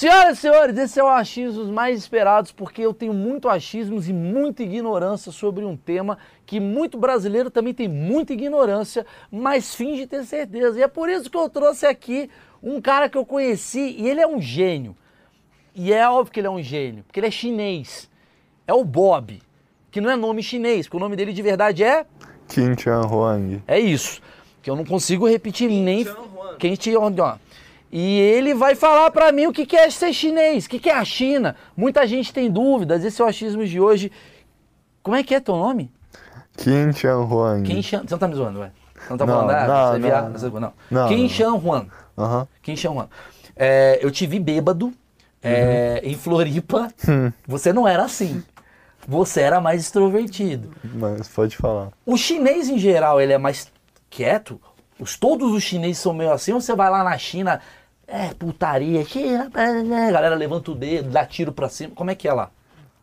Senhoras e senhores, esse é o Achismos mais esperados porque eu tenho muito achismos e muita ignorância sobre um tema que muito brasileiro também tem muita ignorância, mas finge ter certeza. E é por isso que eu trouxe aqui um cara que eu conheci e ele é um gênio. E é óbvio que ele é um gênio, porque ele é chinês. É o Bob, que não é nome chinês, porque o nome dele de verdade é Kim Chan Huang. é isso. Que eu não consigo repetir nem. Quem te ó. E ele vai falar pra mim o que é ser chinês, o que é a China. Muita gente tem dúvidas. Esse é o achismo de hoje. Como é que é teu nome? Kim Chan Huang. Kim Chan. Você não tá me zoando, ué? Você não tá Não, falando, ah, não, via- não. não. Não, Kim. Chan Huang. Aham. Kim Chan Huang. É, eu te vi bêbado é, Uhum. em Floripa. Hum. Você não era assim. Você era mais extrovertido. Mas pode falar. O chinês em geral, ele é mais quieto? Os, todos os chineses são meio assim? Ou você vai lá na China, é putaria, China, a galera levanta o dedo, dá tiro pra cima. Como é que é lá?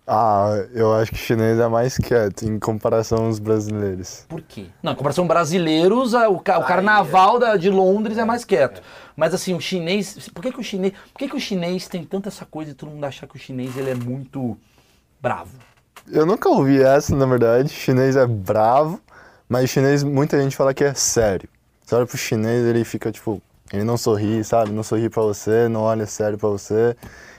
Ah, eu acho que chinês é mais quieto em comparação aos brasileiros. Por quê? Não, em comparação brasileiros, a- o, ca- o carnaval da- de Londres é mais quieto. Mas assim, o chinês. Por que, que o chinês. Por que, que o chinês tem tanta essa coisa de todo mundo achar que o chinês ele é muito bravo? Eu nunca ouvi essa, na verdade. Chinês é bravo, mas chinês, muita gente fala que é sério. Você olha pro chinês, ele fica tipo. Ele não sorri, sabe? Não sorri pra você, não olha sério pra você.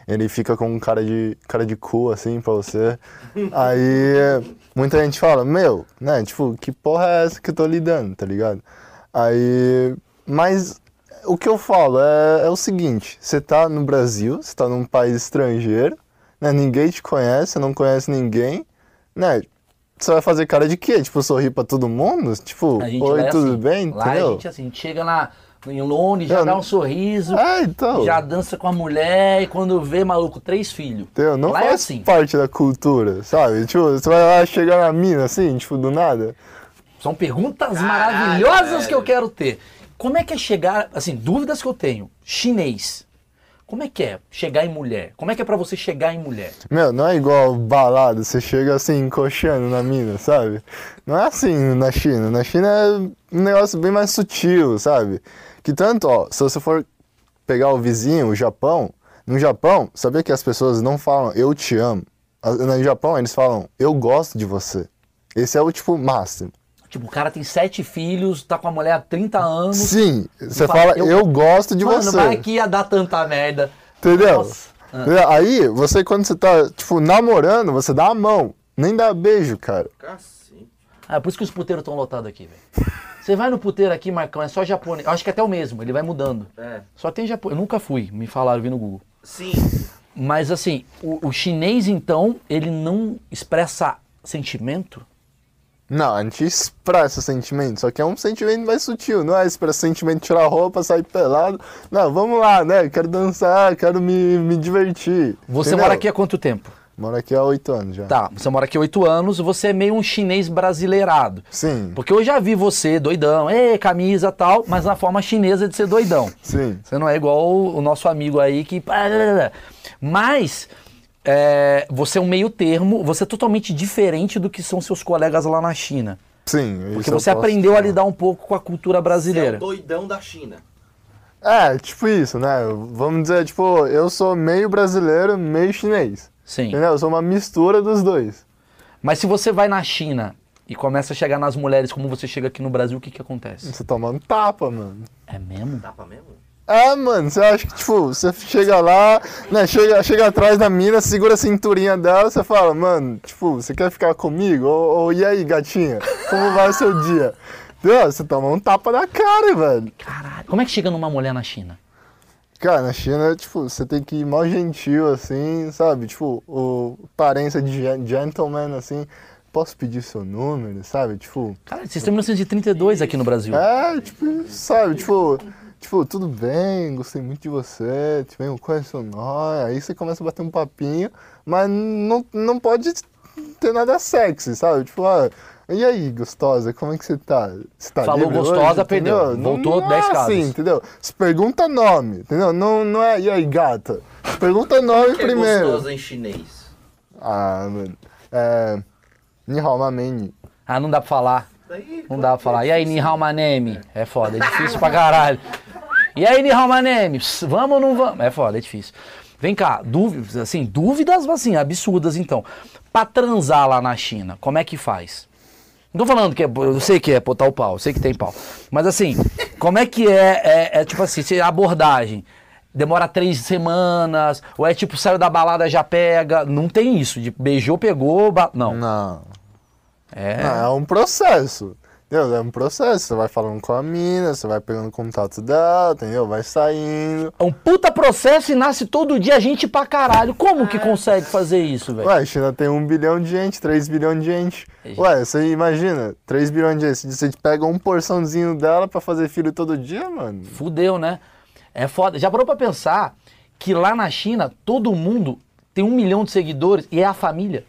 Ele fica com um cara de, cara de cu, assim, pra você. Aí, muita gente fala, meu, né? Tipo, que porra é essa que eu tô lidando, tá ligado? Aí, mas o que eu falo é, é o seguinte: você tá no Brasil, você tá num país estrangeiro, né? Ninguém te conhece, você não conhece ninguém, né? Você vai fazer cara de quê? Tipo, sorrir pra todo mundo? Tipo, oi, tudo assim. bem? Lá Entendeu? a gente assim, chega na, em Londres, já Eu dá não- um sorriso. É, então. Já dança com a mulher e quando vê, maluco, três filhos. Não Lá é faz assim. parte da cultura, sabe? Tipo, você vai lá chegar na mina assim, tipo, do nada. São perguntas maravilhosas que eu quero ter. Como é que é chegar, assim, dúvidas que eu tenho. Chinês. Como é que é chegar em mulher? Como é que é pra você chegar em mulher? Meu, não é igual balada, você chega assim, encoxando na mina, sabe? Não é assim na China. Na China é um negócio bem mais sutil, sabe? Que tanto, ó, se você for pegar o vizinho, o Japão, no Japão, sabia que as pessoas não falam eu te amo. Ah, No Japão, eles falam eu gosto de você. Esse é o tipo máximo. Tipo, o cara tem sete filhos, tá com a mulher há 30 anos. Sim, você fala, fala eu- eu, gosto de Mano, você. vai que ia dar tanta merda. Entendeu? Nossa. Ah. Entendeu? Aí, você quando você tá, tipo, namorando, você dá a mão. Nem dá beijo, cara. Cacete. Ah, é por isso que os puteiros estão lotados aqui, velho. Você vai no puteiro aqui, Marcão, é só japonês. Eu acho que até o mesmo, ele vai mudando. É. Só tem japonês. Eu nunca fui, me falaram, vi no Google. Sim. Mas assim, o, o chinês, então, ele não expressa sentimento? Não, a gente expressa sentimento, só que é um sentimento mais sutil, não é expressa sentimento, tirar a roupa, sair pelado. Não, vamos lá, né? Quero dançar, quero me, me divertir. Você entendeu? mora aqui há quanto tempo? Moro aqui há oito anos já. Tá, você mora aqui há oito anos, você é meio um chinês brasileirado. Sim, Porque eu já vi você doidão, ê, camisa tal, mas na forma chinesa de ser doidão. sim. Você não é igual o, nosso amigo aí que. Mas é, você é um meio termo, você é totalmente diferente do que são seus colegas lá na China. Sim, Porque você aprendeu a lidar um pouco com a cultura Você é brasileira. o doidão da China. É, tipo isso, né? Vamos dizer, tipo, eu sou meio brasileiro, meio chinês. Sim. Entendeu? Eu sou uma mistura dos dois. Mas se você vai na China e começa a chegar nas mulheres como você chega aqui no Brasil, o que que acontece? Você toma um tapa, mano. É mesmo? Tapa mesmo? É, mano, você acha que, tipo, você chega lá, né, chega, chega atrás da mina, segura a cinturinha dela, você fala, mano, tipo, você quer ficar comigo? Ou, ou, e aí, gatinha, como vai o seu dia? Entendeu? Você toma um tapa na cara, velho. Caralho. Como é que chega numa mulher na China? Cara, na China, tipo, você tem que ir mó gentil, assim, sabe? Tipo, o aparência de gen- gentleman, assim, posso pedir seu número, sabe? Tipo, Cara, vocês estão em 1932 aqui no Brasil. É, tipo, sabe, tipo, tipo, tudo bem, gostei muito de você, tipo, qual é o seu nome? Aí você começa a bater um papinho, mas não, não pode ter nada sexy, sabe? Tipo, ah, e aí, gostosa, como é que você tá? Você tá Falou gostosa, hoje, perdeu. entendeu? Voltou não 10 é casas. assim, entendeu? Se pergunta nome, entendeu? Não, não é, e aí, gata? Se pergunta nome que é primeiro. gostosa em chinês? Ah, mano, é... Ni hao ma mei ni. Ah, não dá pra falar. Daí, Não dá pra falar. E aí, Ni hao my name? É foda, é difícil pra caralho. E aí, Ni hao my name? Pss, Vamos ou não vamos? É foda, é difícil. Vem cá, dúvidas, assim, dúvidas, assim, absurdas, então. Pra transar lá na China, como é que faz? Não tô falando que é, eu sei que é botar o pau, eu sei que tem pau. Mas assim, como é que é, é, é tipo assim, se a abordagem demora três semanas, ou é tipo, saiu da balada, já pega, não tem isso, de beijou, pegou, ba- não. Não. É, Não, é um processo. Entendeu? É um processo. Você vai falando com a mina, você vai pegando contato dela, entendeu? Vai saindo. é um puta processo e nasce todo dia gente pra caralho. Como que consegue fazer isso, velho? Ué, a China tem um bilhão de gente, 3 bilhões de gente. É, Ué, você imagina, 3 bilhões de gente. Você pega um porçãozinho dela pra fazer filho todo dia, mano. Fudeu, né? É foda. Já parou pra pensar que lá na China todo mundo tem um milhão de seguidores e é a família?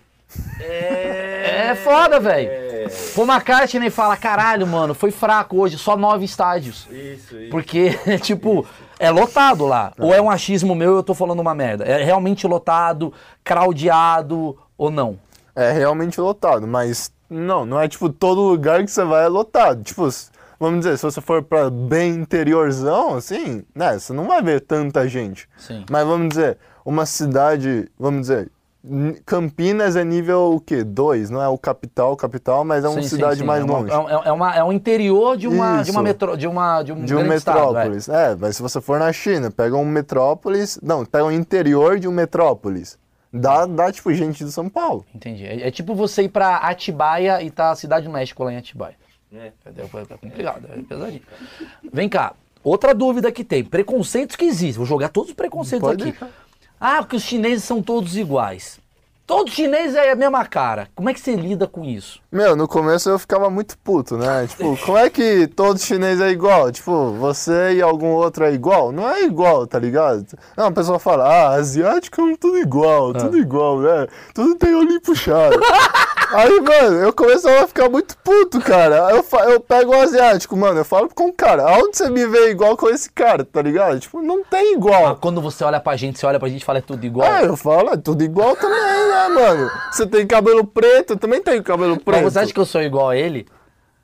É, foda, velho. Paul McCartney fala, caralho, mano, foi fraco hoje, só nove estádios. Isso, isso. Porque, tipo, é lotado lá. Ou é um achismo meu e eu tô falando uma merda. É realmente lotado, craudiado ou não? É realmente lotado, mas não, não é tipo todo lugar que você vai é lotado. Tipo, vamos dizer, se você for pra bem interiorzão, assim, né, você não vai ver tanta gente. Sim. Mas vamos dizer, uma cidade, vamos dizer, Campinas é nível o quê? 2, não é o capital, capital, mas é uma Sim, sim, cidade sim. mais é uma- longe. É, é uma, é um interior de uma, de uma metro, de uma de um, de um grande estado, é. metrópolis. é, mas se você for na China, pega um metrópolis, não, pega um interior de um metrópolis. Dá, dá tipo gente de São Paulo. Entendi. É, é tipo você ir pra Atibaia e tá a Cidade do México lá em Atibaia. É. É, é complicado, é pesadinho. Vem cá, outra dúvida que tem. Preconceitos que existem. Vou jogar todos os preconceitos Pode aqui. deixar. Ah, porque os chineses são todos iguais. Todo chinês é a mesma cara. Como é que você lida com isso? Meu, no começo eu ficava muito puto, né? Tipo, como é que todo chinês é igual? Tipo, você e algum outro é igual? Não é igual, tá ligado? Não, a pessoa fala, ah, asiático é tudo igual, tudo igual, né? Tudo tem olho puxado. Aí, mano, eu começava a ficar muito puto, cara. Eu, fa- eu pego o asiático, mano, eu falo com o cara, aonde você me vê igual com esse cara, tá ligado? Tipo, não tem Ah, igual. quando você olha pra gente, você olha pra gente e fala é tudo igual. Ah, eu falo, é tudo igual também, né, mano? Você tem cabelo preto, eu também tenho cabelo Mas preto. você acha que eu sou igual a ele?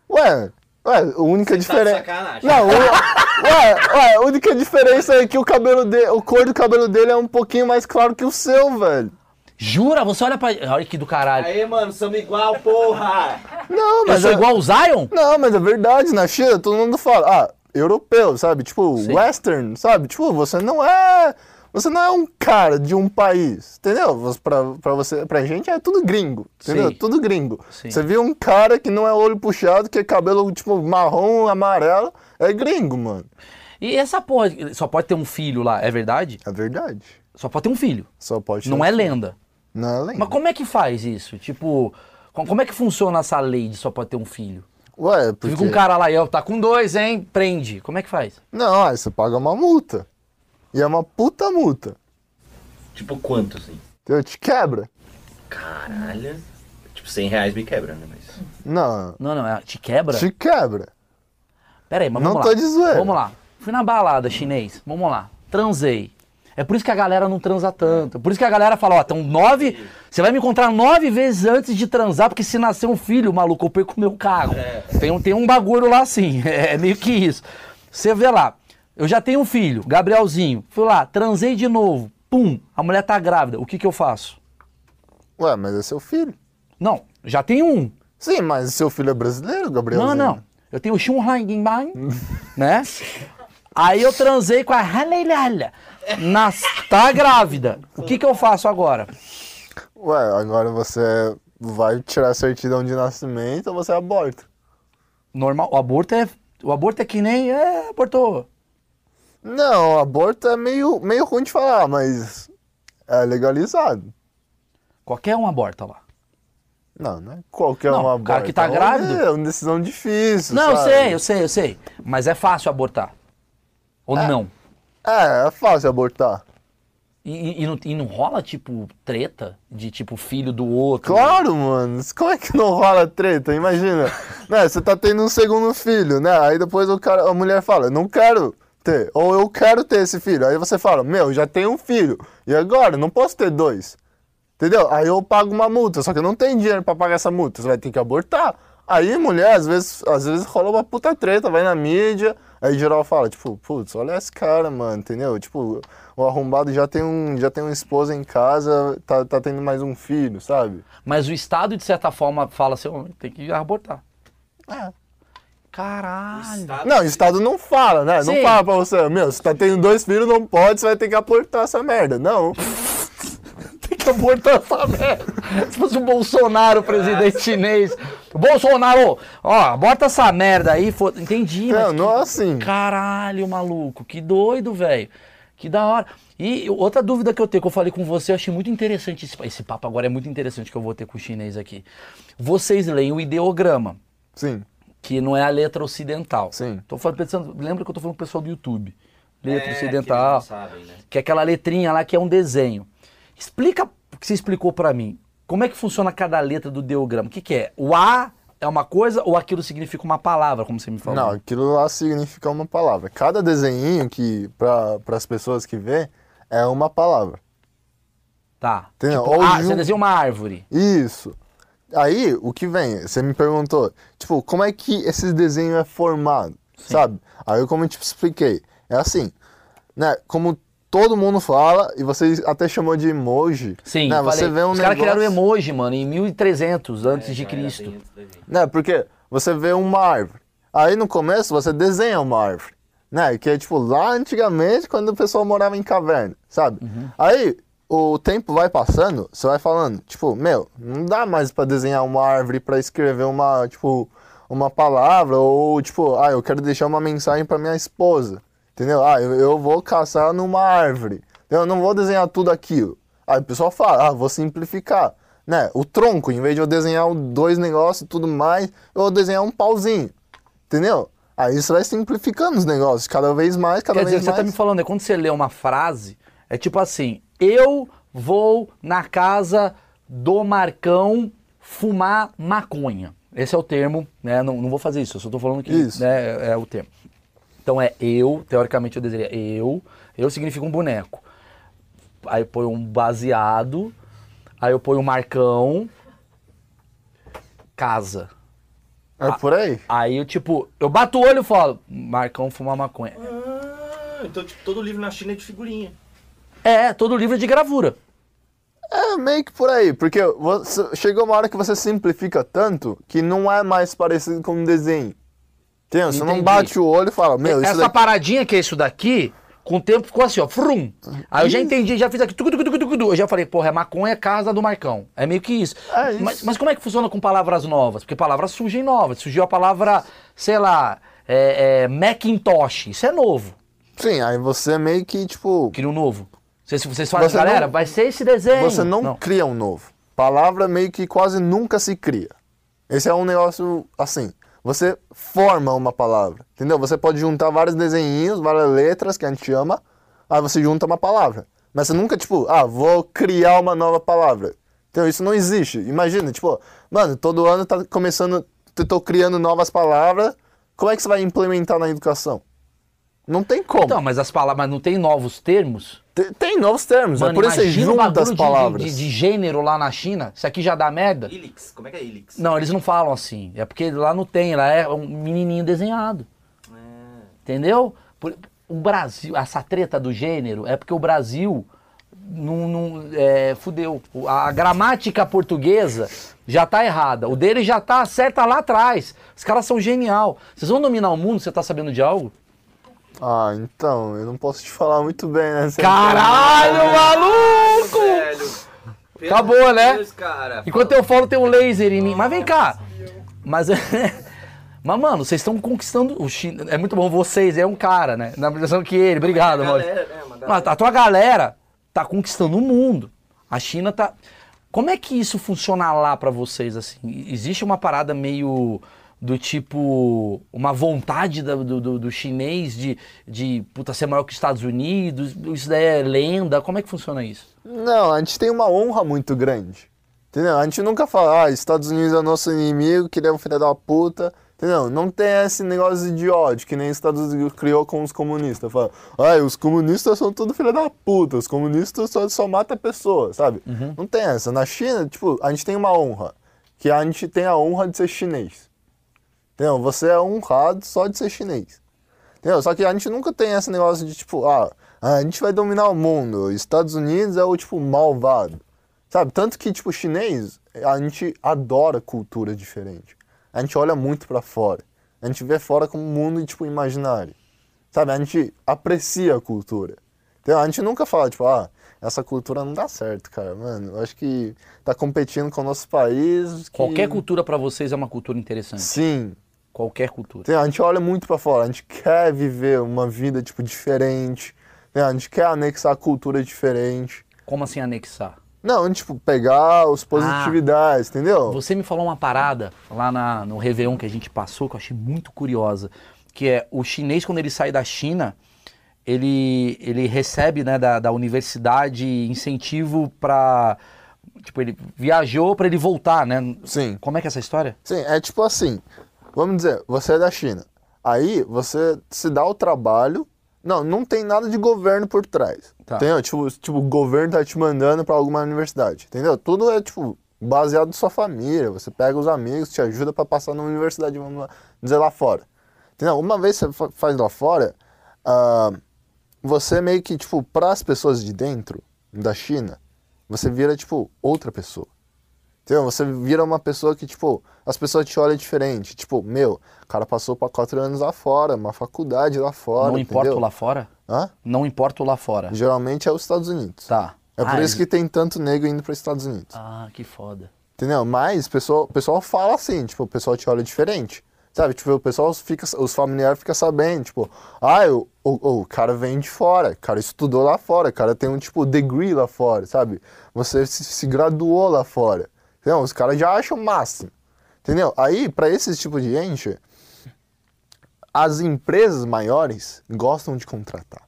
Ué, ué, a única Você tá de diferença. sacanagem. não, o- ué, ué, a única diferença é que o cabelo dele, o cor do cabelo dele é um pouquinho mais claro que o seu, velho. Jura? Você olha pra. Olha que do caralho. Aí, mano, somos igual, porra! Não, Eu mas sou é, igual o Zion? Não, mas é verdade, na China todo mundo fala, ah, europeu, sabe? Tipo, Sim. western, sabe? Tipo, você não é, você não é um cara de um país, entendeu? Pra, pra você, pra gente é tudo gringo, entendeu? Sim. Tudo gringo. Sim. Você viu um cara que não é olho puxado, que é cabelo tipo marrom, amarelo, é gringo, mano. E essa porra, só pode ter um filho lá, é verdade? É verdade. Só pode ter um filho. Só pode Não ter- é lenda. Não é. Mas como é que faz isso? Tipo, com- como é que funciona essa lei de só pode ter um filho? Ué, Tu porque... Fica um cara lá e ó, tá com dois, hein? Prende. Como é que faz? Não, aí você paga uma multa. E é uma puta multa. Tipo, quanto, assim? Entendeu? Te quebra. Caralho. Tipo, 100 reais me quebra, né? Mas... Não, Não, não, é- te quebra? te quebra. Pera aí, mas Não vamos tô lá. de zoeira. Vamos lá. Fui na balada chinês. Vamos lá. Transei. É por isso que a galera não transa tanto. Por isso que a galera fala, ó, estão nove. Você vai me encontrar nove vezes antes de transar, porque se nascer um filho, maluco, eu perco o meu carro. Tem, um, tem um bagulho lá assim. É meio que isso. Você vê lá, eu já tenho um filho, Gabrielzinho. Fui lá, transei de novo. Pum, a mulher tá grávida. O que que eu faço? Ué, mas é seu filho. Não, já tenho um. Sim, mas seu filho é brasileiro, Gabriel? Não, não. Eu tenho o Xun Han Bang, né? Aí eu transei com a Haleilala. Nas... Tá grávida. O que que eu faço agora? Ué, agora você vai tirar a certidão de nascimento ou você aborta? Normal, o aborto é... O aborto é que nem... É, abortou. Não, aborto é meio, meio ruim de falar, mas é legalizado. Qualquer um aborta lá. Não, não é qualquer Não, um o aborto. cara que tá é grávido. É uma decisão difícil, Não, eu sabe? sei, eu sei, eu sei. Mas é fácil abortar. Ou não? É, é fácil abortar. E, e- não, e não rola, tipo, treta de, tipo, filho do outro? Claro, mano. Como é que não rola treta? Imagina. né, você tá tendo um segundo filho, né? Aí depois o cara, a mulher fala, não quero ter. Ou eu quero ter esse filho. Aí você fala, meu, já tenho um filho. E agora? Não posso ter dois. Entendeu? Aí eu pago uma multa, só que eu não tenho dinheiro pra pagar essa multa. Você vai ter que abortar. Aí, mulher, às vezes, às vezes rola uma puta treta, vai na mídia. Aí geral fala, tipo, putz, olha esse cara, mano, entendeu? Tipo, o arrombado já tem, um, já tem uma esposa em casa, tá, tá tendo mais um filho, sabe? Mas o Estado, de certa forma, fala assim, "Ô, tem que abortar. É. Caralho. Não, o Estado não fala, né? Não Sim. fala pra você, meu, você tá tendo dois filhos, não pode, você vai ter que aportar essa merda. Não. Tem que abortar essa merda. Se fosse o Bolsonaro, presidente chinês. Bolsonaro, ó, aborta essa merda aí. fo- Entendi, Não, mas não é assim. Caralho, maluco, que doido, velho. Que da hora. E outra dúvida que eu tenho, que eu falei com você, eu achei muito interessante. Esse, esse papo agora é muito interessante que eu vou ter com o chinês aqui. Vocês leem o ideograma, Sim, que não é a letra ocidental. Sim. Tô falando, pensando, lembra que eu tô falando com o pessoal do YouTube? Letra É, ocidental. que eles não sabem, né? Que é aquela letrinha lá que é um desenho. Explica o que você explicou pra mim. Como é que funciona cada letra do ideograma? O que, que é? O A é uma coisa ou aquilo significa uma palavra, como você me falou? Não, aquilo lá significa uma palavra. Cada desenhinho que, para as pessoas que vê, é uma palavra. Tá. Entendeu? Tipo, Ou ah, de você desenha uma árvore. Isso. Aí, o que vem? Você me perguntou, tipo, como é que esse desenho é formado, sabe? Aí eu, como eu te expliquei, é assim, né? Como todo mundo fala, e você até chamou de emoji, Sim, né? Você vê um Os caras criaram o emoji, mano, em 1300 antes É, de Cristo. Né? Porque você vê uma árvore. Aí no começo você desenha uma árvore. Né? Que é tipo lá antigamente quando o pessoal morava em caverna, sabe? Aí o tempo vai passando, você vai falando, tipo, meu, não dá mais pra desenhar uma árvore pra escrever uma, tipo, uma palavra ou tipo, ah, eu quero deixar uma mensagem pra minha esposa. Entendeu? Ah, eu, eu vou caçar numa árvore. Eu não vou desenhar tudo aquilo. Aí o pessoal fala, ah, vou simplificar. Né? O tronco, em vez de eu desenhar dois negócios e tudo mais, eu vou desenhar um pauzinho. Entendeu? Aí você vai simplificando os negócios, cada vez mais, cada Quer dizer, vez você mais. tá me falando, é quando você lê uma frase, é tipo assim, eu vou na casa do Marcão fumar maconha. Esse é o termo, né? Não, não vou fazer isso, eu só tô falando que Isso. né, é, é o termo. Então é eu, teoricamente eu desejaria eu, eu significa um boneco. Aí eu ponho um baseado, aí eu ponho um marcão, casa. É por aí. Aí eu tipo, eu bato o olho e falo, Marcão fumar maconha. Ah, então tipo, todo livro na China é de figurinha. É, todo livro é de gravura. É meio que por aí, porque você, chegou uma hora que você simplifica tanto que não é mais parecido com um desenho. Entendeu? Você não Entendi. bate o olho e fala, meu, isso Essa daqui... paradinha que é isso daqui, com o tempo ficou assim, ó, frum. Aí eu já entendi, já fiz aqui, tucu, tucu, tucu, tucu, eu já falei, porra, é maconha, é casa do Marcão. É meio que isso. É isso. Mas, mas como é que funciona com palavras novas? Porque palavras surgem novas. Surgiu a palavra, sei lá, é, é, Macintosh. Isso é novo. Sim, aí você meio que, tipo, Cria um novo. Vocês, vocês fazem, Você galera, não- vai ser esse desenho. você não, cria um novo. Palavra meio que quase nunca se cria. Esse é um negócio assim. Você forma uma palavra, entendeu? Você pode juntar vários desenhinhos, várias letras que a gente chama, aí você junta uma palavra. Mas você nunca, tipo, ah, vou criar uma nova palavra. Então isso não existe. Imagina, tipo, mano, todo ano tá começando, tô criando novas palavras, como é que você vai implementar na educação? Não tem como. Então, mas as palavras, mas não tem novos termos? tem, tem novos termos, é Mano, por isso que você junta as de- palavras. De, de, de gênero lá na China. Isso aqui já dá merda. Ilix, como é que é Ilix? Não, eles não falam assim. É porque lá não tem, lá é um menininho desenhado. É. Entendeu? Por- o Brasil, essa treta do gênero é porque o Brasil não, não é, fudeu. O- A, gramática portuguesa já tá errada. O dele já tá certa lá atrás. Os caras são genial. Vocês vão dominar o mundo? Você tá sabendo de algo? Ah, então, eu não posso te falar muito bem, né? Você- Caralho, maluco! Velho. Acabou, né? Deus, cara. Enquanto eu falo, tem um laser em mim. Mas vem cá. Mas, mas mano, vocês estão conquistando o China. É muito bom vocês, é um cara, né? Na impressão que ele. Obrigado, né, Mas galera. a tua galera tá conquistando o mundo. A China tá. Como é que isso funciona lá pra vocês assim? Existe uma parada meio do tipo uma vontade do, do, do chinês de, de puta, ser maior que os Estados Unidos? Isso daí é lenda? Como é que funciona isso? Não, a gente tem uma honra muito grande. Entendeu? A gente nunca fala, ah, Estados Unidos é nosso inimigo, que ele é um filho da puta. Entendeu? Não tem esse negócio de ódio que nem os Estados Unidos criou com os comunistas. Fala, ah, os comunistas são tudo filho da puta, os comunistas só, só matam pessoas, sabe? Não tem essa. Na China, tipo, a gente tem uma honra. Que a gente tem a honra de ser chinês. Entendeu? Você é honrado só de ser chinês. Entendeu? Só que a gente nunca tem esse negócio de tipo, ah, a gente vai dominar o mundo, Estados Unidos é o tipo malvado. Sabe? Tanto que tipo chinês, a gente adora cultura diferente. A gente olha muito para fora. A gente vê fora como um mundo tipo imaginário. Sabe? A gente aprecia a cultura. Entendeu? A gente nunca fala tipo, ah, essa cultura não dá certo, cara. Mano, eu acho que tá competindo com o nosso país. Que... Qualquer cultura para vocês é uma cultura interessante. Sim, Qualquer cultura. A gente olha muito pra fora, a gente quer viver uma vida tipo diferente, né? a gente quer anexar cultura diferente. Como assim anexar? Não, tipo, pegar os positividades, entendeu? Você me falou uma parada lá na, no Réveillon que a gente passou, que eu achei muito curiosa, que é o chinês, quando ele sai da China, ele, ele recebe né, da, da universidade incentivo pra... Tipo, ele viajou pra ele voltar, né? Sim. Como é que é essa história? Sim, é tipo assim, vamos dizer, você é da China. Aí você se dá o trabalho. Não, não tem nada de governo por trás. Tá. Entendeu? Tipo, tipo, o governo tá te mandando pra alguma universidade. Entendeu? Tudo é, tipo, baseado na sua família. Você pega os amigos, te ajuda pra passar na universidade, vamos lá, dizer lá fora. Entendeu? Uma vez você fa- faz lá fora, ah, você meio que, tipo, pras pessoas de dentro da China, você vira, tipo, outra pessoa. Entendeu? Você vira uma pessoa que, tipo, as pessoas te olham diferente. Tipo, meu, o cara passou pra quatro anos lá fora, uma faculdade lá fora. não importa o lá fora? Hã? Não importa o lá fora. Geralmente é os Estados Unidos. Tá. É por Ah, isso que tem tanto negro indo para os Estados Unidos. Ah, que foda. Entendeu? Mas o pessoal, pessoal fala assim, tipo, o pessoal te olha diferente. Sabe? Tipo, o pessoal fica, os familiares ficam sabendo, tipo, ah, o, o, o cara vem de fora, o cara estudou lá fora, o cara tem um, tipo, degree lá fora, sabe? Você se, se graduou lá fora. Entendeu? Os caras já acham o máximo. Entendeu? Aí, para esse tipo de gente, as empresas maiores gostam de contratar.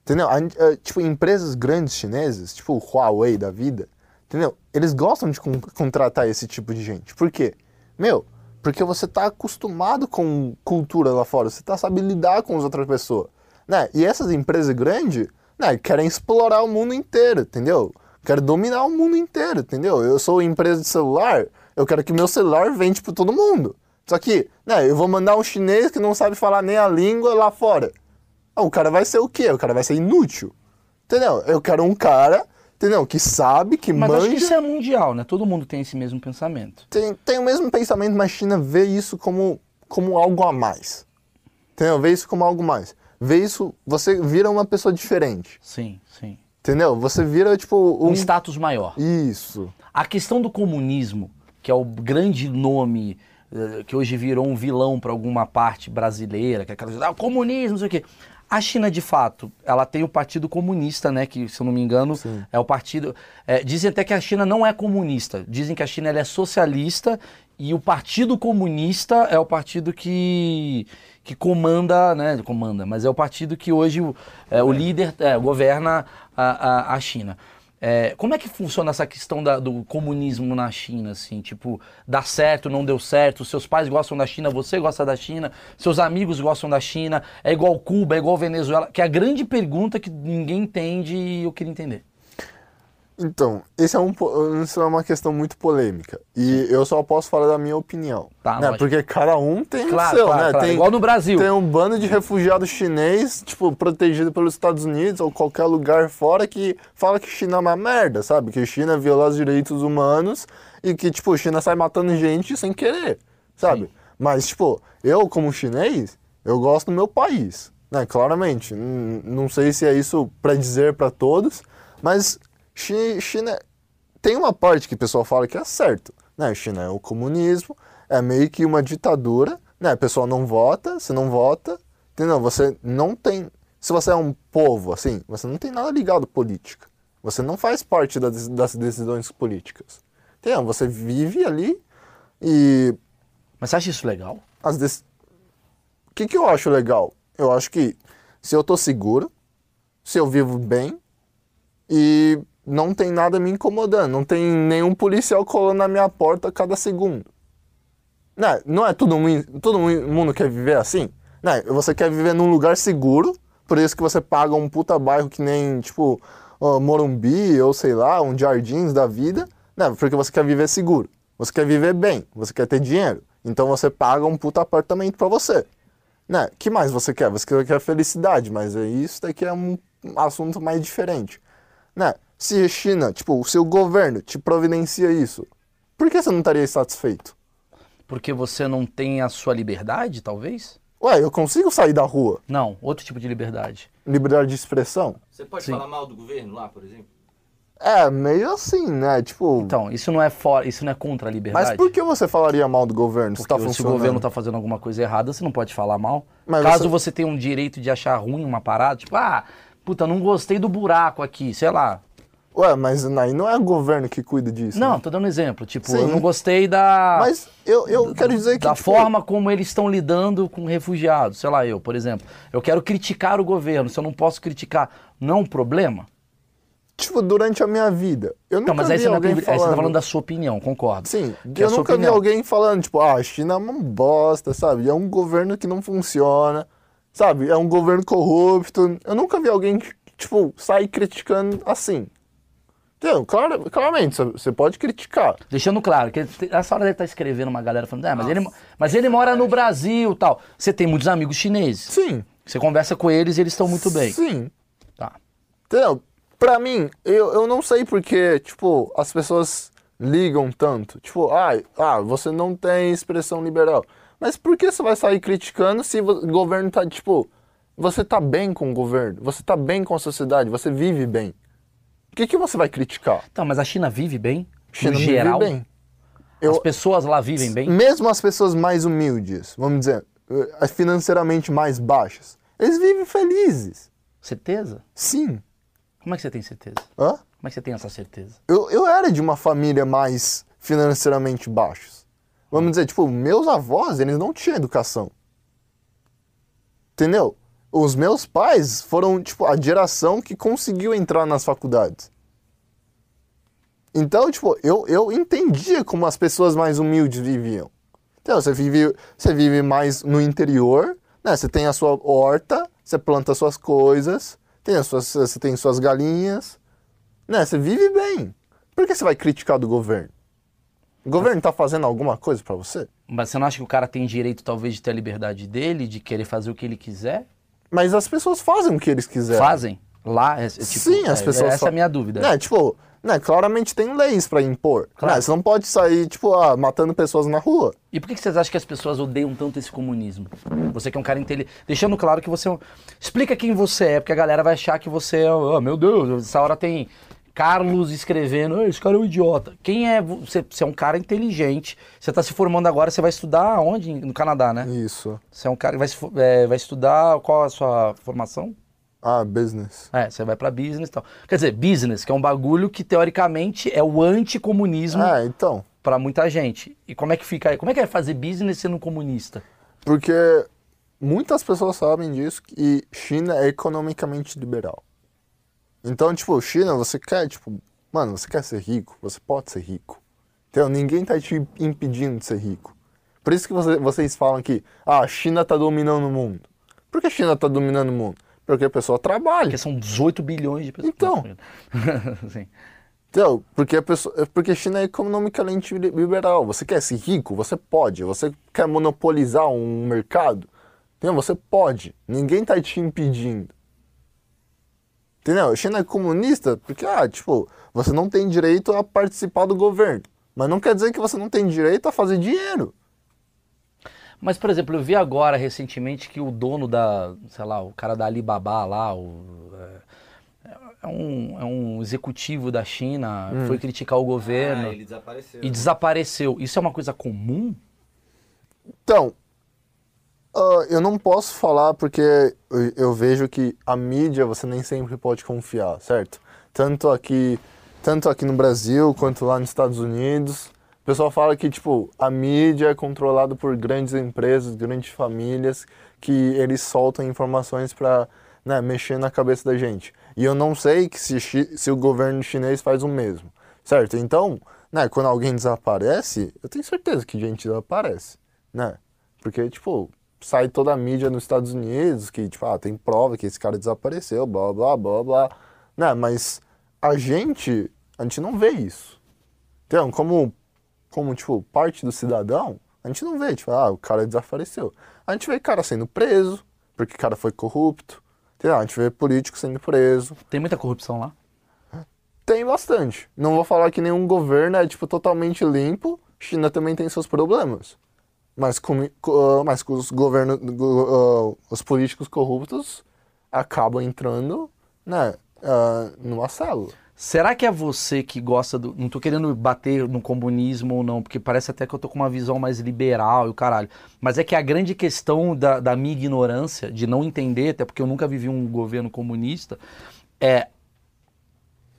Entendeu? Eh, tipo, empresas grandes chinesas, tipo o Huawei da vida, entendeu? Eles gostam de con- contratar esse tipo de gente. Por quê? Meu, porque você tá acostumado com cultura lá fora, você tá sabe lidar com as outras pessoas, né? E essas empresas grandes, né, querem explorar o mundo inteiro, entendeu? Querem dominar o mundo inteiro, entendeu? Eu sou empresa de celular, eu quero que meu celular vende para todo mundo. Só que, né, eu vou mandar um chinês que não sabe falar nem a língua lá fora. Ah, O cara vai ser o quê? O cara vai ser inútil. Entendeu? Eu quero um cara, entendeu? Que sabe, que Mas manja. isso é mundial, né? Todo mundo tem esse mesmo pensamento. Tem, tem o mesmo pensamento, mas a China vê isso como, como algo a mais. Entendeu? Vê isso como algo mais. Vê isso, você vira uma pessoa diferente. Sim, sim. Entendeu? Você vira, tipo, Um um. status maior. Isso. A questão do comunismo, que é o grande nome eh, que hoje virou um vilão para alguma parte brasileira, que é aquela coisa, ah, comunismo, não sei o quê. A China, de fato, ela tem o Partido Comunista, né? Que, se eu não me engano, Sim. é o partido. eh, dizem até que a China não é comunista. Dizem que a China ela é socialista e o Partido Comunista é o partido que, que comanda, né? Comanda, mas é o partido que hoje o, é, o líder é, governa a, a, a China. É, como é que funciona essa questão da- do comunismo na China, assim? Tipo, dá certo, não deu certo, seus pais gostam da China, você gosta da China, seus amigos gostam da China, é igual Cuba, é igual Venezuela, que é a grande pergunta que ninguém entende e eu queria entender. Então, esse é um, isso é uma questão muito polêmica. E eu só posso falar da minha opinião. Tá, né? Porque cada um tem Claro, o seu, claro, né? claro. Tem, Igual no Brasil. Tem um bando de refugiados chinês, tipo, protegido pelos Estados Unidos ou qualquer lugar fora que fala que China é uma merda, sabe? Que China viola os direitos humanos e que, tipo, China sai matando gente sem querer, sabe? Mas, tipo, eu como chinês, eu gosto do meu país, né? Claramente. Não sei se é isso pra dizer pra todos, mas China tem uma parte que o pessoal fala que é certo, né? China é o comunismo, é meio que uma ditadura, né? A pessoa não vota, se não vota, entendeu? Você não tem, se você é um povo assim, você não tem nada ligado à política. Você não faz parte das, das decisões políticas. Entendeu? Você vive ali e Mas você acha isso legal? as dec... O que, que eu acho legal? Eu acho que se eu tô seguro, se eu vivo bem e não tem nada me incomodando, não tem nenhum policial colando na minha porta a cada segundo. Né? Não é todo mundo, todo mundo quer viver assim? Né? Você quer viver num lugar seguro, por isso que você paga um puta bairro que nem, tipo, ó, Morumbi ou sei lá, um Jardins da vida, né? Porque você quer viver seguro. Você quer viver bem, você quer ter dinheiro. Então você paga um puta apartamento pra você. Né? que mais você quer? Você quer felicidade, mas isso daqui é um assunto mais diferente. Né? Se China, tipo, o seu governo te providencia isso, por que você não estaria satisfeito? Porque você não tem a sua liberdade, talvez? Ué, eu consigo sair da rua? Não, outro tipo de liberdade. Liberdade de expressão? Você pode Sim. falar mal do governo lá, por exemplo? É, meio assim, né? Tipo. Então, isso não é fora, isso não é contra a liberdade. mas por que você falaria mal do governo? se Porque tá se o governo está fazendo alguma coisa errada, você não pode falar mal. Mas Caso você- você... tenha um direito de achar ruim uma parada, tipo, ah, puta, não gostei do buraco aqui, sei lá. Ué, mas aí não é o governo que cuida disso. Não, né? tô dando um exemplo. Tipo, Sim. eu não gostei da. Mas eu, eu quero dizer que. da tipo, forma como eles estão lidando com refugiados. Sei lá, eu, por exemplo. Eu quero criticar o governo. Se eu não posso criticar, não é um problema? Tipo, durante a minha vida. Eu nunca Então, mas aí vi você, não é alguém aí falando. você tá falando da sua opinião, concordo. Sim, Que é eu sua nunca vi alguém falando, tipo, ah, a China é uma bosta, sabe? É um governo que não funciona, sabe? É um governo corrupto. Eu nunca vi alguém, tipo, sair criticando assim. Entendeu? Claro, claramente, você- pode criticar. Deixando claro, que essa hora deve estar escrevendo uma galera falando, é, mas ele, mas ele mora no Brasil tal. Você tem muitos amigos chineses. Sim. Você conversa com eles e eles estão muito bem. Sim. Tá. Entendeu? Pra mim, eu, eu não sei porque, tipo, as pessoas ligam tanto. Tipo, ah, ah, você não tem expressão liberal. Mas por que você vai sair criticando se o governo tá, tipo, você tá bem com o governo, você tá bem com a sociedade, você vive bem. O que, que você vai criticar? Então, mas a China vive bem? China no vive geral? bem. As Eu- pessoas lá vivem bem? Mesmo as pessoas mais humildes, vamos dizer, eh, financeiramente mais baixas, eles vivem felizes. Certeza? Sim. Como é que você tem certeza? Hã? Como é que você tem essa certeza? Eu, eu era de uma família mais financeiramente baixos. Vamos dizer, tipo, meus avós, eles não tinham educação. Entendeu? Os meus pais foram, tipo, a geração que conseguiu entrar nas faculdades. Então, tipo, eu, eu entendia como as pessoas mais humildes viviam. Então, você vive, você vive mais no interior, né? Você tem a sua horta, você planta suas coisas, tem as suas, você tem suas galinhas, né? Você vive bem. Por que você vai criticar do governo? O governo tá fazendo alguma coisa pra você? Mas você não acha que o cara tem direito, talvez, de ter a liberdade dele, de querer fazer o que ele quiser? Mas as pessoas fazem o que eles quiserem. Fazem? Lá, é, é tipo, Sim, as é, pessoas Essa é a minha dúvida. Né, tipo, né, claramente tem leis pra impor. Claro. Né, você não pode sair, tipo, ah, matando pessoas na rua. E por que que vocês acham que as pessoas odeiam tanto esse comunismo? Você que é um cara inteligente. Deixando claro que você é um... Explica quem você é, porque a galera vai achar que você é. Oh, meu Deus, essa hora tem Carlos escrevendo. "Ah, Esse cara é um idiota. Quem é você? Você é um cara inteligente. Você tá se formando agora, você vai estudar onde? No Canadá, né? Isso. Você é um cara que vai, se é, vai estudar. Qual a sua formação? Ah, business. É, você vai pra business e tal. Quer dizer, business, que é um bagulho que teoricamente é o anticomunismo Ah, então. pra muita gente. E como é que fica aí? Como é que é fazer business sendo comunista? Porque muitas pessoas sabem disso que China é economicamente liberal. Então, tipo, China, você quer, tipo, mano, você quer ser rico, você pode ser rico. Então, ninguém tá te impedindo de ser rico. Por isso que você- vocês falam que ah, a China tá dominando o mundo. Por que a China tá dominando o mundo? Porque a pessoa trabalha. Porque são 18 bilhões de pessoas. Então. Sim. Entendeu? Porque a pessoa, é porque a China é economicamente li- liberal. Você quer ser rico? Você pode. Você quer monopolizar um mercado? Entendeu? Você pode. Ninguém tá te impedindo. Entendeu? A China é comunista porque, ah, tipo, você não tem direito a participar do governo. Mas não quer dizer que você não tem direito a fazer dinheiro. Mas, por exemplo, eu vi agora recentemente que o dono da, sei lá, o cara da Alibaba lá, o, é, é um, é um executivo da China, Hum. foi criticar o governo Ah, ele desapareceu. e desapareceu. Isso é uma coisa comum? Então, ah, eu não posso falar porque eu, vejo que a mídia você nem sempre pode confiar, certo? Tanto aqui, tanto aqui no Brasil quanto lá nos Estados Unidos. O pessoal fala que, tipo, a mídia é controlada por grandes empresas, grandes famílias, que eles soltam informações para né, mexer na cabeça da gente. E eu não sei que se, se o governo chinês faz o mesmo, certo? Então, né, quando alguém desaparece, eu tenho certeza que gente desaparece, né? Porque, tipo, sai toda a mídia nos Estados Unidos que, tipo, ah, tem prova que esse cara desapareceu, blá, blá, blá, blá. Né, mas a gente, a gente não vê isso. Então, como, como, tipo, parte do cidadão, A gente não vê, tipo, ah, o cara desapareceu. A gente vê cara sendo preso, porque o cara foi corrupto. Entendeu? A gente vê político sendo preso. Tem muita corrupção lá? Tem bastante. Não vou falar que nenhum governo é, tipo, totalmente limpo. China também tem seus problemas. Mas com, uh, mas os governos, uh, os políticos corruptos acabam entrando, né, uh, numa célula. Será que é você que gosta do. Não tô querendo bater no comunismo ou não, porque parece até que eu tô com uma visão mais liberal e o caralho. Mas é que a grande questão da, da minha ignorância, de não entender, até porque eu nunca vivi um governo comunista, é.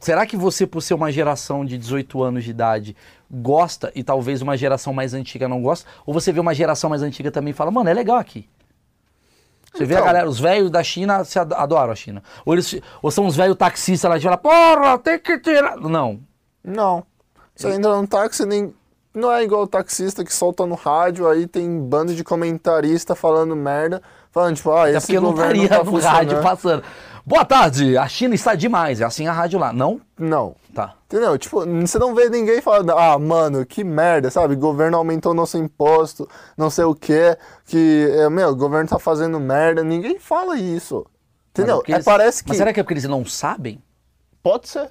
Será que você, por ser uma geração de 18 anos de idade, gosta e talvez uma geração mais antiga não gosta? Ou você vê uma geração mais antiga também e fala, mano, é legal aqui? Você vê a Então. galera, os velhos da China se ad- adoram a China. Ou, eles, ou são os velhos taxistas lá de falar, porra, tem que tirar. Não. Não. Você entra num táxi, nem... não é igual o taxista que solta no rádio, aí tem bando de comentarista falando merda, falando, tipo, ah, É esse porque não governo estaria tá no funcionando. rádio passando. Boa tarde, a China está demais. É assim a rádio lá. Não? Não. Tá. Entendeu? Tipo, você não vê ninguém falando, ah, mano, que merda, sabe? O governo aumentou nosso imposto, não sei o quê, que, é, meu, o governo tá fazendo merda. Ninguém fala isso. Entendeu? Mas É, eles- parece que. Mas será que é porque eles não sabem? Pode ser.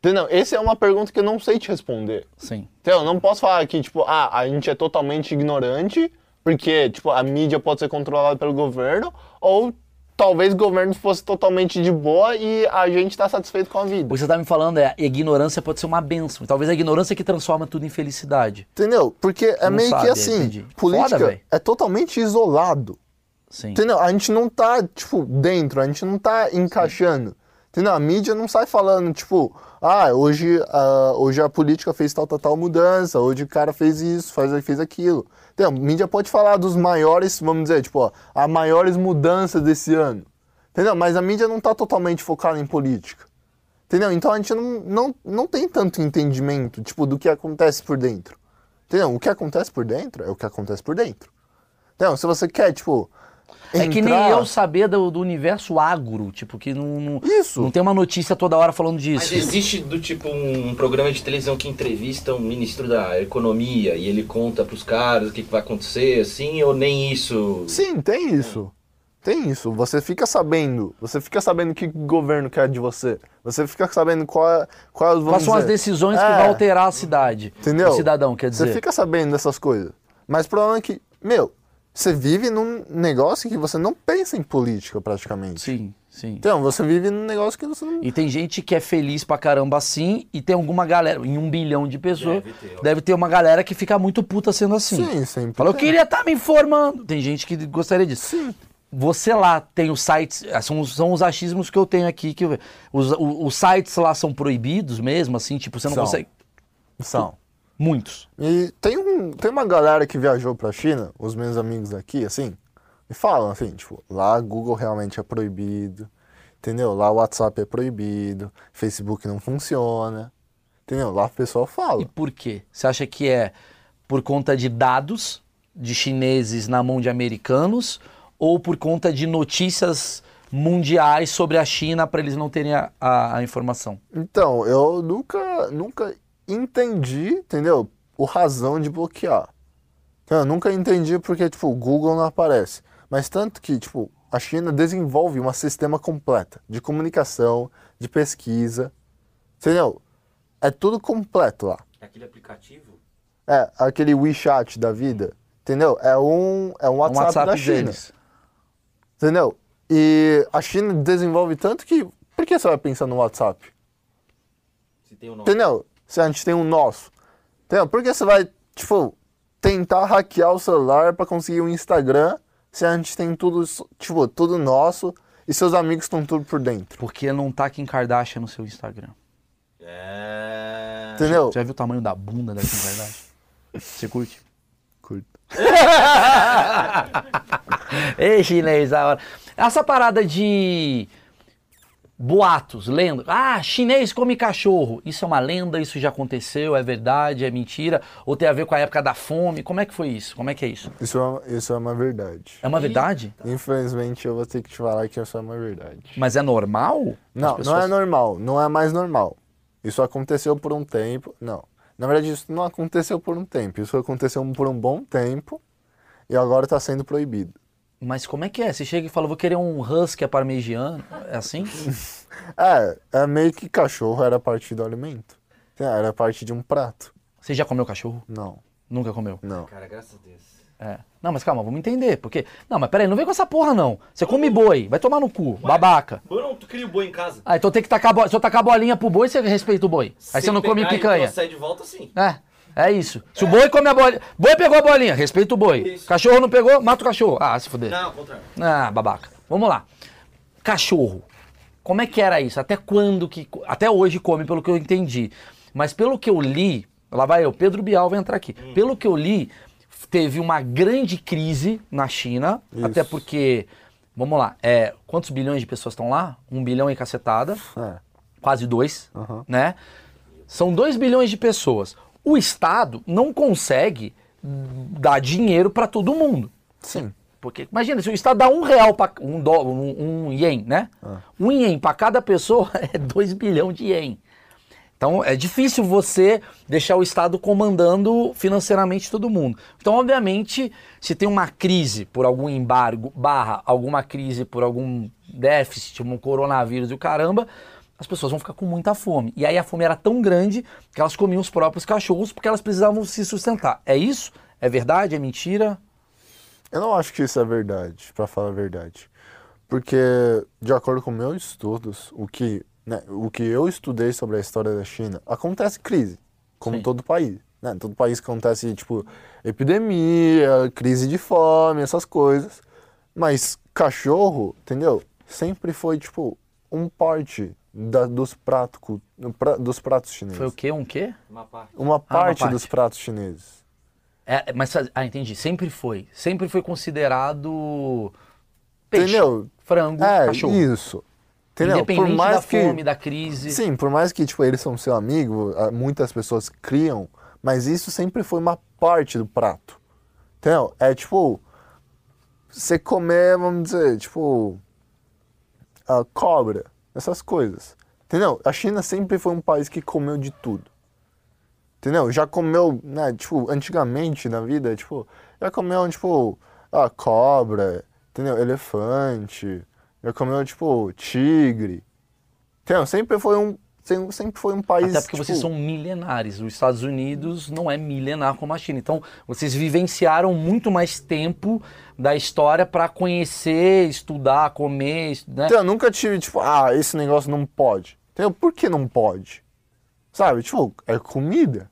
Entendeu? Essa é uma pergunta que eu não sei te responder. Sim. Então, eu não posso falar que, tipo, ah, a gente é totalmente ignorante, porque, tipo, a mídia pode ser controlada pelo governo, ou talvez o governo fosse totalmente de boa e a gente tá satisfeito com a vida. O que você está me falando é a ignorância pode ser uma benção. Talvez a ignorância que transforma tudo em felicidade. Entendeu? Porque é meio sabe, que assim, entendi. política Foda, é totalmente isolado. Sim. Entendeu? A gente não tá, tipo, dentro, a gente não tá encaixando. Entendeu? A mídia não sai falando, tipo, ah, hoje, ah, hoje a política fez tal, tal, tal mudança, hoje o cara fez isso, faz, fez aquilo. Entendeu? A mídia pode falar dos maiores, vamos dizer, tipo, ó, as maiores mudanças desse ano. Entendeu? Mas a mídia não tá totalmente focada em política. Entendeu? Então a gente não, não, não tem tanto entendimento, tipo, do que acontece por dentro. Entendeu? O que acontece por dentro é o que acontece por dentro. Entendeu? Se você quer, tipo. É que nem entrar- eu saber do, do universo agro, tipo, que não, não, Isso. não tem uma notícia toda hora falando Mas disso. existe do tipo um programa de televisão que entrevista um ministro da economia e ele conta pros caras o que, que vai acontecer, assim, ou nem isso? Sim, tem isso. Tem isso. Você fica sabendo. Você fica sabendo o que o governo quer de você. Você fica sabendo qual, é- qual vamos Quais são as decisões que É. vão alterar a cidade? Entendeu? O cidadão, quer dizer. Você fica sabendo dessas coisas. Mas o problema é que, meu, você vive num negócio que você não pensa em política praticamente. Sim, sim. Então, você vive num negócio que você não. E tem gente que é feliz pra caramba assim, e tem alguma galera, em um bilhão de pessoas, Deve ter, deve ter uma galera que fica muito puta sendo assim. Sim, sempre. Falou, eu tem. queria estar me informando. Tem gente que gostaria disso. Sim. Você lá tem os sites, ah, são, os- são os achismos que eu tenho aqui, que eu- os, o- os sites lá são proibidos mesmo, assim, tipo, você não São. consegue. São. Muitos. E tem, um, tem uma galera que viajou pra China, os meus amigos aqui, assim, e falam assim, tipo, lá Google realmente é proibido, entendeu? Lá o WhatsApp é proibido, Facebook não funciona, entendeu? Lá o pessoal fala. E por quê? Você acha que é por conta de dados de chineses na mão de americanos ou por conta de notícias mundiais sobre a China para eles não terem a, a- a informação? Então, eu nunca, nunca entendi, entendeu? O razão de bloquear. Então, eu nunca entendi porque, tipo, o Google não aparece. Mas tanto que, tipo, a China desenvolve um sistema completo de comunicação, de pesquisa, entendeu? É tudo completo lá. Aquele aplicativo? É, aquele WeChat da vida, entendeu? É um, é um Um WhatsApp, WhatsApp da China, deles. entendeu? E a China desenvolve tanto que... Por que você vai pensar no WhatsApp? Se tem o nome. Entendeu? Se a gente tem um nosso. Entendeu? Por que você vai, tipo, tentar hackear o celular pra conseguir um Instagram se a gente tem tudo, tipo, tudo nosso e seus amigos estão tudo por dentro? Porque não tá Kim Kardashian no seu Instagram. É. Entendeu? Você já viu o tamanho da bunda da Kim Kardashian? Você curte? Curto. Ei, chinês, da hora. Essa parada de boatos, lenda. Ah, chinês come cachorro. Isso é uma lenda, isso já aconteceu, é verdade, é mentira? Ou tem a ver com a época da fome? Como é que foi isso? Como é que é isso? Isso é, isso é uma verdade. É uma verdade? Infelizmente, eu vou ter que te falar que isso é uma verdade. Mas é normal? Não, não pessoas- é normal. Não é mais normal. Isso aconteceu por um tempo. Não. Na verdade, isso não aconteceu por um tempo. Isso aconteceu por um bom tempo e agora está sendo proibido. Mas como é que é? Você chega e fala, vou querer um husky parmegiano. É assim? É, é meio que cachorro era parte do alimento. Era parte de um prato. Você já comeu cachorro? Não, Nunca comeu? não. Cara, graças a Deus. É. Não, mas calma, vamos entender. Porque. Não, mas peraí, não vem com essa porra, não. Você come boi, vai tomar no cu, babaca. Eu não, tu cria o boi em casa. Ah, então tem que tacar a bola. Se eu tacar a bolinha pro boi, você respeita o boi. Aí você não come pegar e picanha. sair de volta, sim. É, é isso. Se o boi come a bolinha. Boi pegou a bolinha, respeita o boi. Isso. Cachorro não pegou, mata o cachorro. Ah, se fuder. Não, contrário. Ah, babaca. Vamos lá. Cachorro. Como é que era isso? Até quando que. Até hoje come, pelo que eu entendi. Mas pelo que eu li, lá vai eu, Pedro Bial vai entrar aqui. Pelo que eu li, teve uma grande crise na China, Isso. até porque. Vamos lá, é, quantos bilhões de pessoas estão lá? Um bilhão e cacetada, É. quase dois, Aham. né? São dois bilhões de pessoas. O Estado não consegue dar dinheiro para todo mundo. Sim. Porque imagina, se o Estado dá um real para um dólar, um, um ien, né? Um ien para cada pessoa é 2 bilhões de ien. Então é difícil você deixar o Estado comandando financeiramente todo mundo. Então, obviamente, se tem uma crise por algum embargo, barra alguma crise por algum déficit, um coronavírus e o caramba, as pessoas vão ficar com muita fome. E aí a fome era tão grande que elas comiam os próprios cachorros porque elas precisavam se sustentar. É isso? É verdade? É mentira? Eu não acho que isso é verdade, pra falar a verdade. Porque, de acordo com meus estudos, o que, né, o que eu estudei sobre a história da China, acontece crise, como Sim. todo país. Né? Todo país acontece, tipo, epidemia, crise de fome, essas coisas. Mas cachorro, entendeu? Sempre foi, tipo, um parte da- dos, prato, pra- dos pratos chineses. Foi o quê? Um quê? Uma parte. Uma parte parte. dos pratos chineses. É, mas, ah, entendi. Sempre foi. Sempre foi considerado peixe, Entendeu? frango, É, cachorro. isso. Entendeu? Independente por mais da que fome, da crise. Sim, por mais que tipo eles são seu amigo, ah, muitas pessoas criam, mas isso sempre foi uma parte do prato. Entendeu? É tipo você comer, vamos dizer, tipo a cobra, essas coisas. Entendeu? A China sempre foi um país que comeu de tudo. Entendeu? Já comeu, né, tipo, antigamente na vida, tipo, já comeu, tipo, a cobra, entendeu? Elefante, já comeu, tipo, tigre. Entendeu? Sempre foi um, sempre foi um país, Até porque tipo, vocês são milenares. Os Estados Unidos não é milenar como a China. Então, vocês vivenciaram muito mais tempo da história para conhecer, estudar, comer, né? Então, eu nunca tive, tipo, ah, esse negócio não pode. Entendeu? Por que não pode? Sabe? Tipo, é comida.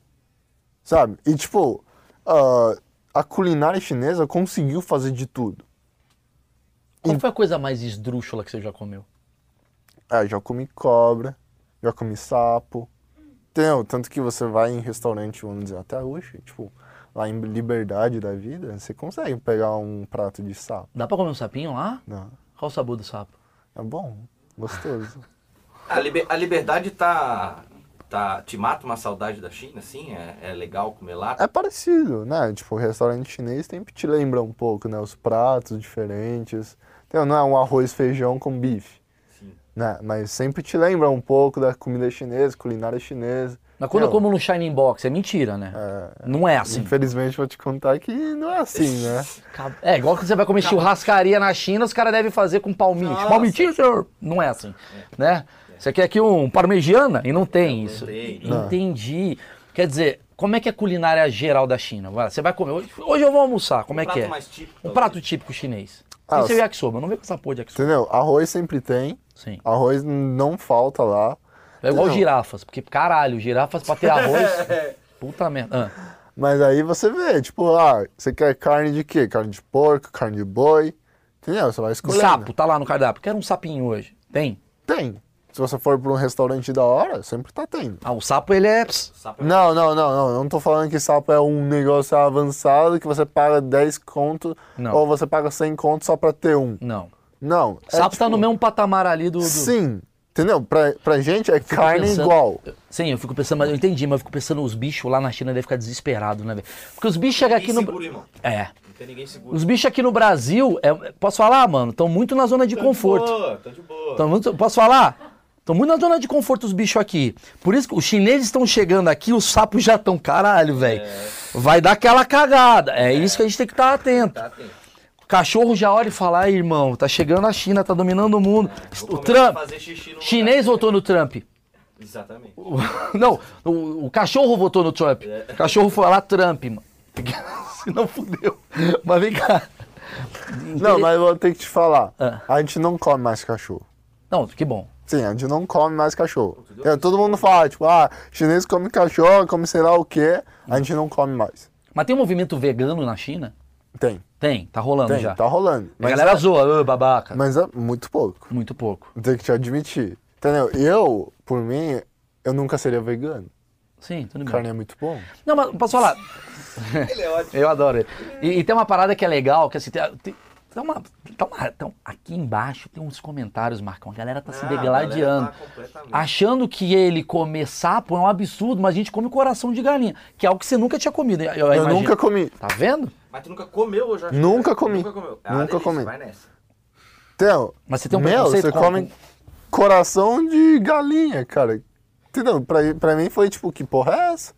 Sabe? E, tipo, ah, a culinária chinesa conseguiu fazer de tudo. Qual foi a coisa mais esdrúxula que você já comeu? Ah, já comi cobra, já comi sapo. Entendeu? Tanto que você vai em restaurante, vamos dizer, até hoje, tipo, lá em Liberdade da Vida, você consegue pegar um prato de sapo. Dá pra comer um sapinho lá? Não. Qual o sabor do sapo? É bom, gostoso. A, liber- a liberdade tá, tá. Te mata uma saudade da China, assim? É, é legal comer lá? É parecido, né? Tipo, o restaurante chinês sempre te lembra um pouco, né? Os pratos diferentes. Entendeu? Não é um arroz feijão com bife. Né? Mas sempre te lembra um pouco da comida chinesa, culinária chinesa. Mas quando eu Entendeu? como no Shining Box, é mentira, né? Não é assim. Infelizmente vou te contar que não é assim, né? É igual que você vai comer churrascaria na China, os caras devem fazer com palmite. Nossa. Palmitinho, senhor? Não é assim, né? Você quer aqui um parmegiana? E não tem Não, isso. não. Não. Entendi. Quer dizer, como é que é a culinária geral da China? Você vai comer hoje, hoje eu vou almoçar, como é Um que prato é? mais típico, Um talvez. prato típico chinês. Ah, Esse é o yakisoba, não vem com essa porra de yakisoba. Entendeu? Arroz sempre tem. Sim. Arroz não falta lá. É igual Não. girafas, porque caralho, girafas pra ter arroz. puta merda. Ah, Mas aí você vê, tipo, ah, você quer carne de quê? Carne de porco, carne de boi. Entendeu? Você vai escolher. sapo, tá lá no cardápio. Quero um sapinho hoje. Tem? Tem. Se você for para um restaurante da hora, sempre tá tendo. Ah, o sapo ele é. Sapo é- Não, não, não, não. Não tô falando que sapo é um negócio avançado que você paga 10 conto Não. ou você paga 100 conto só pra ter um. Não. Não. é Sapo tá tipo- no mesmo patamar ali do. do- Sim. Entendeu? Pra, pra gente é carne pensando- igual. Sim, eu fico pensando, mas eu entendi, mas eu fico pensando, os bichos lá na China devem ficar desesperados, né, velho? Porque os bichos chegam aqui no. segura, irmão. É. Não tem ninguém seguro. Os bichos aqui no Brasil, é, posso falar, mano? Estão muito na zona de Tão conforto. De boa, tão de boa. Tão muito, posso falar? Estão muito na zona de conforto os bichos aqui. Por isso que os chineses estão chegando aqui, os sapos já estão, caralho, velho. Vai dar aquela cagada. É, isso que a gente tem que estar atento. Tá atento. O cachorro já olha e fala, aí, irmão, tá chegando a China, tá dominando o mundo. O Trump, chinês votou no Trump. Exatamente. O- Não, o, o cachorro votou no Trump. É. O cachorro foi lá, Trump, mano. Se não fudeu. Mas vem cá. Não, mas eu vou ter que te falar. Ah. A gente não come mais cachorro. Não, que bom. Sim, a gente não come mais cachorro. É, todo mundo fala, tipo, ah, chinês come cachorro, come sei lá o quê. A gente não come mais. Mas tem um movimento vegano na China? Tem, Tem, tá rolando tem, já. tá rolando. a galera é, zoa, "Ô, babaca. mas é muito pouco. Muito pouco. Tenho que te admitir. Entendeu? Eu, por mim, eu nunca seria vegano. Sim, tudo bem. Carne é muito bom. Não, mas posso falar? Ele é ótimo. Eu adoro ele. E, e tem uma parada que é legal, que assim, tem, tem, tem uma, tem uma- tem- aqui embaixo tem uns comentários, Marcão. A galera tá se Ah, degladiando. a galera tá. Achando que ele comer sapo é um absurdo, mas a gente come coração de galinha, que é algo que você nunca tinha comido. Eu, Eu imagino. nunca comi. Tá vendo? Mas tu nunca comeu, eu já Nunca comi. Nunca comeu. É Nunca delícia, comi. Vai nessa. Mas você tem um preconceito você com- come coração de galinha, cara. Entendeu? Pra, pra mim foi tipo, que porra é essa?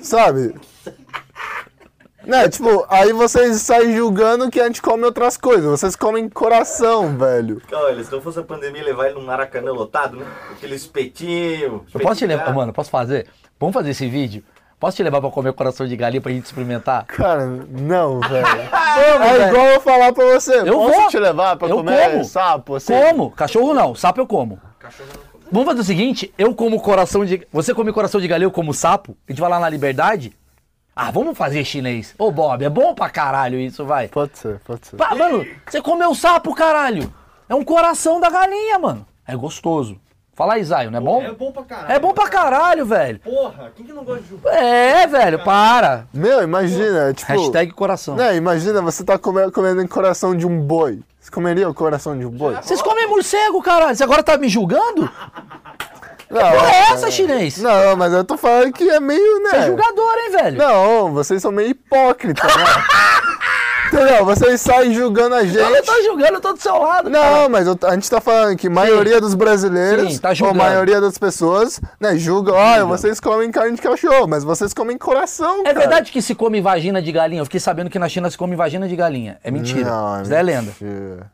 Sabe? Né, tipo, aí vocês saem julgando que a gente come outras coisas. Vocês comem coração, velho. Olha, se não fosse a pandemia, levar ele num maracanã lotado, né? Aquele espetinho. Eu posso te levar, espetinho. mano, posso fazer? Vamos fazer esse vídeo? Posso te levar pra comer coração de galinha pra gente experimentar? Cara, não, velho. É igual eu falar pra você. Eu posso vou. te levar pra Eu comer como. sapo? Assim? Como? Cachorro não, sapo eu como. Cachorro não. Vamos fazer o seguinte, eu como coração de... Você come coração de galinha, eu como sapo? A gente vai lá na Liberdade? Ah, vamos fazer chinês. Ô, Bob, é bom pra caralho isso, vai. Pode ser, pode ser. Pá, mano, você comeu sapo, caralho. É um coração da galinha, mano. É gostoso. Fala aí, Zaio, não é bom? É bom pra caralho. É bom pra caralho, velho. Porra, quem que não gosta de? É, velho, para. Meu, imagina, tipo... Hashtag coração. Né, imagina você tá comendo, comendo em coração de um boi. Você comeria o coração de um boi? Vocês comem morcego, caralho. Você agora tá me julgando? Não, Porra, é essa, chinês? Não, mas eu tô falando que é meio, né? Você é julgador, hein, velho? Não, vocês são meio hipócritas, né? Entendeu? Vocês saem julgando a Eu não gente. tô julgando, eu tô do seu lado. Não, mas eu- a gente tá falando que a maioria dos brasileiros, Sim, tá ou a maioria das pessoas, né, julgam, olha, vocês comem carne de cachorro, mas vocês comem coração, É cara. verdade que se come vagina de galinha? Eu fiquei sabendo que na China se come vagina de galinha. É mentira. Não, Isso daí é lenda.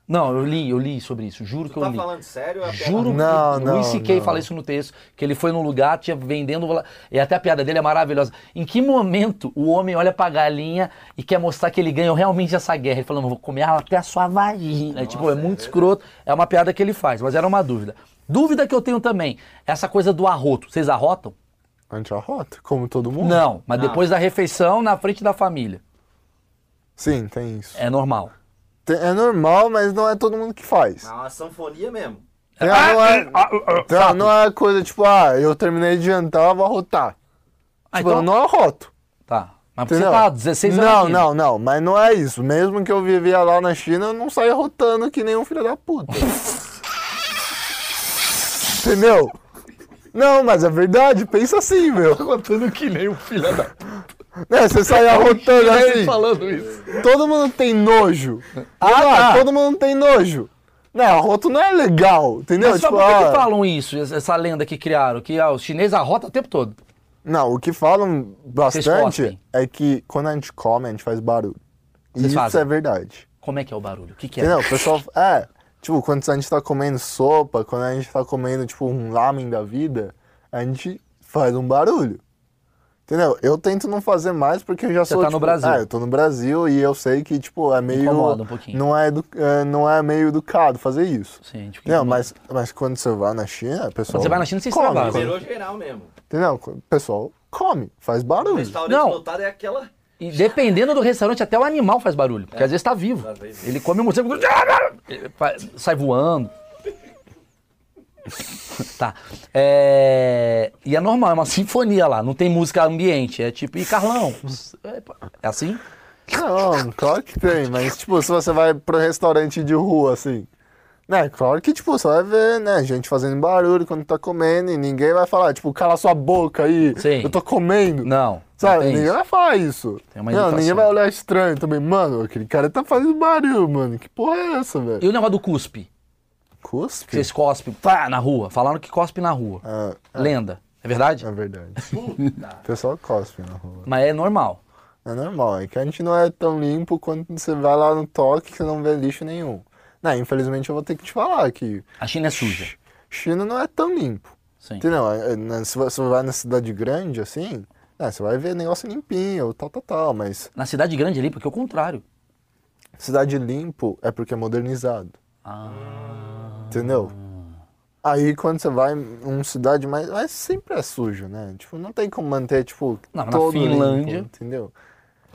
Não, eu li, eu li sobre isso. Juro Tu que eu tá li. falando sério? é Juro Não, que não, o Luiz C.K. não. fala isso no texto, que ele foi num lugar, tinha vendendo, e até a piada dele é maravilhosa. Em que momento o homem olha pra galinha e quer mostrar que ele ganhou realmente essa guerra? Ele falando, vou comer ela até a sua vagina. É, tipo, é muito escroto. É uma piada que ele faz, mas era uma dúvida. Dúvida que eu tenho também, essa coisa do arroto. Vocês arrotam? A gente arrota, como todo mundo. Não, mas depois da refeição, na frente da família. Sim, tem isso. É normal. Tem- é normal, mas não é todo mundo que faz. É uma sanfonia mesmo. Tem- não, é, ah, não, não é coisa tipo, ah, eu terminei de jantar, eu vou arrotar. Ah, tipo, então- eu não arroto. Tá. Mas você tá 16 anos Não, aqui. não, não, mas não é isso. Mesmo que eu vivia lá na China, eu não saía rotando que nem um filho da puta. Entendeu? Não, mas é verdade, pensa assim, meu. Contando que nem um filho da... Né, você saia rotando assim. falando isso. Todo mundo tem nojo. Ah, tá. todo mundo tem nojo. Não, arroto não é legal, entendeu? Mas tipo, por que, ah, que falam isso, essa lenda que criaram? Que ah, os chineses arrotam o tempo todo. Não, o que falam bastante é que quando a gente come, a gente faz barulho. E Vocês isso fazem? é verdade. Como é que é o barulho? O que, que é? Entendeu? O pessoal. É, tipo, quando a gente tá comendo sopa, quando a gente tá comendo, tipo, um lamen da vida, a gente faz um barulho. Entendeu? Eu tento não fazer mais porque eu já Você sou. tá no tipo, Brasil. É, eu tô no Brasil e eu sei que, tipo, é meio. Incomoda um pouquinho. Não é, edu, é, não é meio educado fazer isso. Sim, tipo, Não, mas, mas quando você vai na China, pessoal. Quando você vai na China, você come, extravasa. Liberou geral mesmo. Entendeu? O pessoal come, faz O barulho. restaurante Não. lotado é aquela... E dependendo do restaurante, até o animal faz barulho. Porque às vezes tá vivo. Vezes. Ele come um morcego. Sai voando. tá. É... E é normal, é uma sinfonia lá. Não tem música ambiente. É tipo, e Carlão? É assim? Não, claro que tem, mas tipo, se você vai pro restaurante de rua, assim. Né, claro que, tipo, você vai ver, né, gente fazendo barulho quando tá comendo e ninguém vai falar, tipo, cala sua boca aí, Sim. eu tô comendo. Não. Sabe, ninguém isso. vai falar isso. Tem uma não, ninguém vai olhar estranho também. Mano, aquele cara tá fazendo barulho, mano. Que porra é essa, velho? E o negócio do cuspe? Cuspe? Vocês cospem pá, na rua. Falaram que cospe na rua. Ah, Lenda. É verdade? é verdade. o pessoal cospe na rua. Mas é normal. É normal, é que a gente não é tão limpo quando você vai lá no toque que você não vê lixo nenhum. Não, infelizmente eu vou ter que te falar que A China é suja. China não é tão limpo. Sim. Entendeu? É, né, Se você vai na cidade grande, assim, né, você vai ver negócio limpinho, tal, tal, tal, mas Na cidade grande ali, porque é o contrário. cidade limpo é porque é modernizado, Ah. entendeu? Aí quando você vai em uma cidade mais. Mas sempre é sujo, né? Tipo, não tem como manter, tipo, Não, na Finlândia- limpo, entendeu?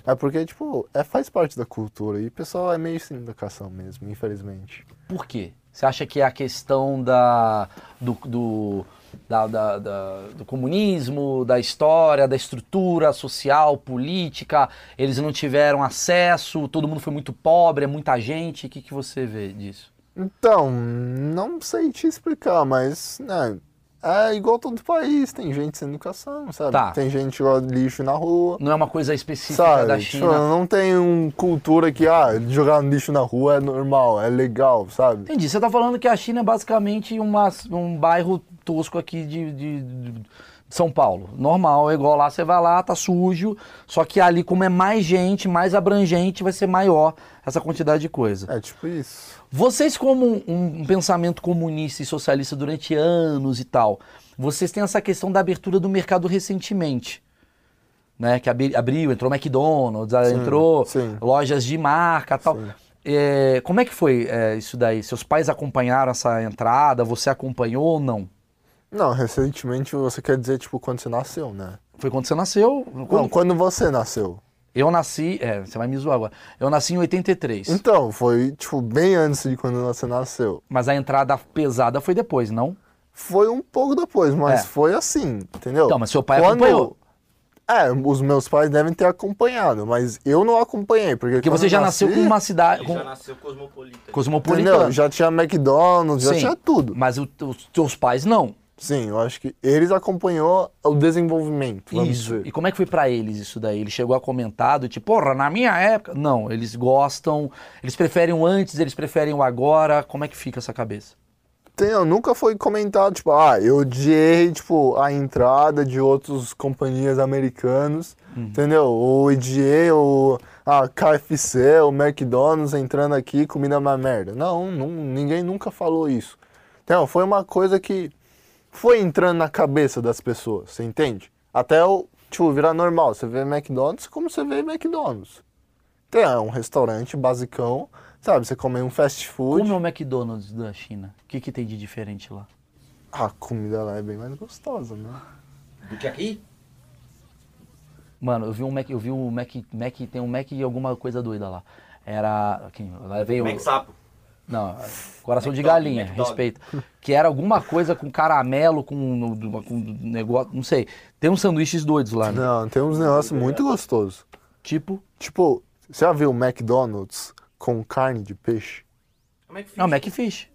É porque, tipo, é, faz parte da cultura e o pessoal é meio sem educação mesmo, infelizmente. Por quê? Você acha que é a questão da, do, do, da- da- da- do comunismo, da história, da estrutura social, política, eles não tiveram acesso, todo mundo foi muito pobre, é muita gente. O que, que você vê disso? Então, não sei te explicar, mas, né, é igual todo país, tem gente sem educação, sabe? Tá. Tem gente que joga lixo na rua, Não é uma coisa específica sabe? da Tipo, China. não tem uma cultura que, ah, jogar lixo na rua é normal, é legal, sabe? Entendi. Você está falando que a China é basicamente uma, um bairro tosco aqui de, de- de São Paulo. Normal, é igual lá, você vai lá, tá sujo. Só que ali, como é mais gente, mais abrangente, vai ser maior essa quantidade de coisa. É tipo isso. Vocês, como um, um pensamento comunista e socialista durante anos e tal, vocês têm essa questão da abertura do mercado recentemente. Né? Que abri- abriu, entrou McDonald's, Sim, entrou sim. lojas de marca tal. É, como é que foi é, isso daí? Seus pais acompanharam essa entrada? Você acompanhou ou não? Não, recentemente você quer dizer, tipo, quando você nasceu, né? Foi quando você nasceu? Não, Quando- quando você nasceu. Eu nasci. É, você vai me zoar agora. Eu nasci em 83. Então, foi, tipo, bem antes de quando você nasceu. Mas a entrada pesada foi depois, não? Foi um pouco depois, mas É. foi assim, entendeu? Então, mas seu pai Quando- acompanhou. É, os meus pais devem ter acompanhado, mas eu não acompanhei, porque Porque você já nasci, nasceu com uma cidade. Com já nasceu cosmopolita. cosmopolitana. Entendeu? Já tinha McDonald's, já Sim, tinha tudo. Mas os teus pais não. Sim, eu acho que eles acompanhou o desenvolvimento, Isso. dizer. E como é que foi pra eles isso daí? Ele chegou a comentar do tipo, porra, na minha época. Não, eles gostam. Eles preferem o antes, eles preferem o agora. Como é que fica essa cabeça? Entendeu? Nunca foi comentado, tipo, ah, eu odiei, tipo, a entrada de outras companhias americanas, Uhum. entendeu? Ou odiei o a KFC, o McDonald's entrando aqui, comida uma merda. Não, não, ninguém nunca falou isso. Então, foi uma coisa que foi entrando na cabeça das pessoas, você entende? Até o, tipo, virar normal. Você vê McDonald's como você vê McDonald's. Então, é um restaurante basicão, sabe? Você come um fast food. Como é o McDonald's da China? O que, que tem de diferente lá? A comida lá é bem mais gostosa, né? Do que aqui? Mano, eu vi um Mac, eu vi um Mac, Mac tem um Mac e alguma coisa doida lá. Era, aqui, lá veio Mac Sapo. Não, coração de galinha, respeito. Que era alguma coisa com caramelo, com, com negócio, não sei. Tem uns sanduíches doidos lá, né? Não, tem uns negócios muito gostosos. Tipo, Tipo, você já viu McDonald's com carne de peixe? É não, Macfish.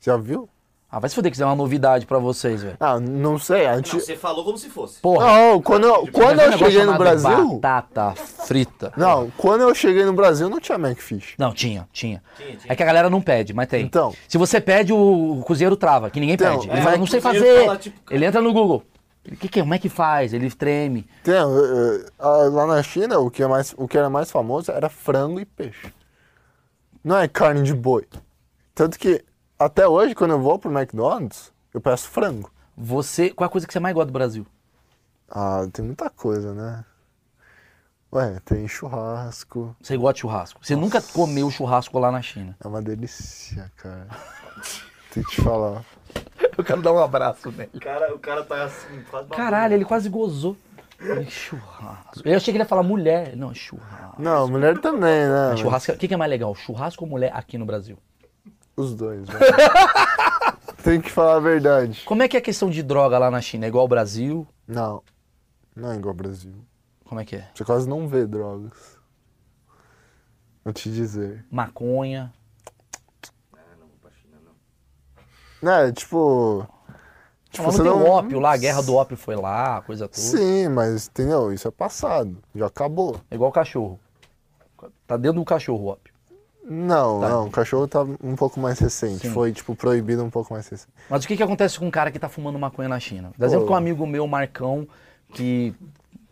Já viu? Ah, vai se foder que isso é uma novidade pra vocês, velho. Ah, não sei. A Não, você falou como se fosse. Porra, Não, quando eu, quando um eu cheguei no Brasil. Batata frita. Não, quando eu cheguei no Brasil não tinha McFish. Não, tinha, tinha. Tinha, tinha. É que a galera não pede, mas tem. Então. Se você pede, o, o cozinheiro trava, que ninguém Então, pede. Ele é, fala, não sei fazer. fala, tipo, Ele entra no Google. O que, que é? Como é que faz? Ele treme. Tem, eh, eh, lá na China, o que, é mais, o que era mais famoso era frango e peixe. Não é carne de boi. Tanto que, até hoje, quando eu vou pro McDonald's, eu peço frango. Você. Qual é a coisa que você mais gosta do Brasil? Ah, tem muita coisa, né? Ué, tem churrasco. Você gosta de churrasco. Você nunca comeu churrasco lá na China. É uma delícia, cara. Tem que te falar. Eu quero dar um abraço nele. O cara, o cara tá assim, quase Caralho, ele quase gozou. Ele, churrasco. Eu achei que ele ia falar mulher. Não, churrasco. Não, mulher também, né? Churrasco. O que, que é mais legal? Churrasco ou mulher aqui no Brasil? Os dois, né? Tem que falar a verdade. Como é que é a questão de droga lá na China? É igual ao Brasil? Não, não é igual ao Brasil. Como é que é? Você quase não vê drogas. Vou te dizer. Maconha. não vou pra China, não. É, tipo. Tipo, Tipo, não tem o ópio lá, a guerra do ópio foi lá, coisa toda. Sim, mas entendeu? Isso é passado. Já acabou. É igual cachorro. Tá dentro do cachorro o ópio. Não, Tá. não, o cachorro tá um pouco mais recente. Sim. Foi, tipo, proibido um pouco mais recente. Mas o que, que acontece com um cara que tá fumando maconha na China? Dá exemplo com um amigo meu, Marcão, que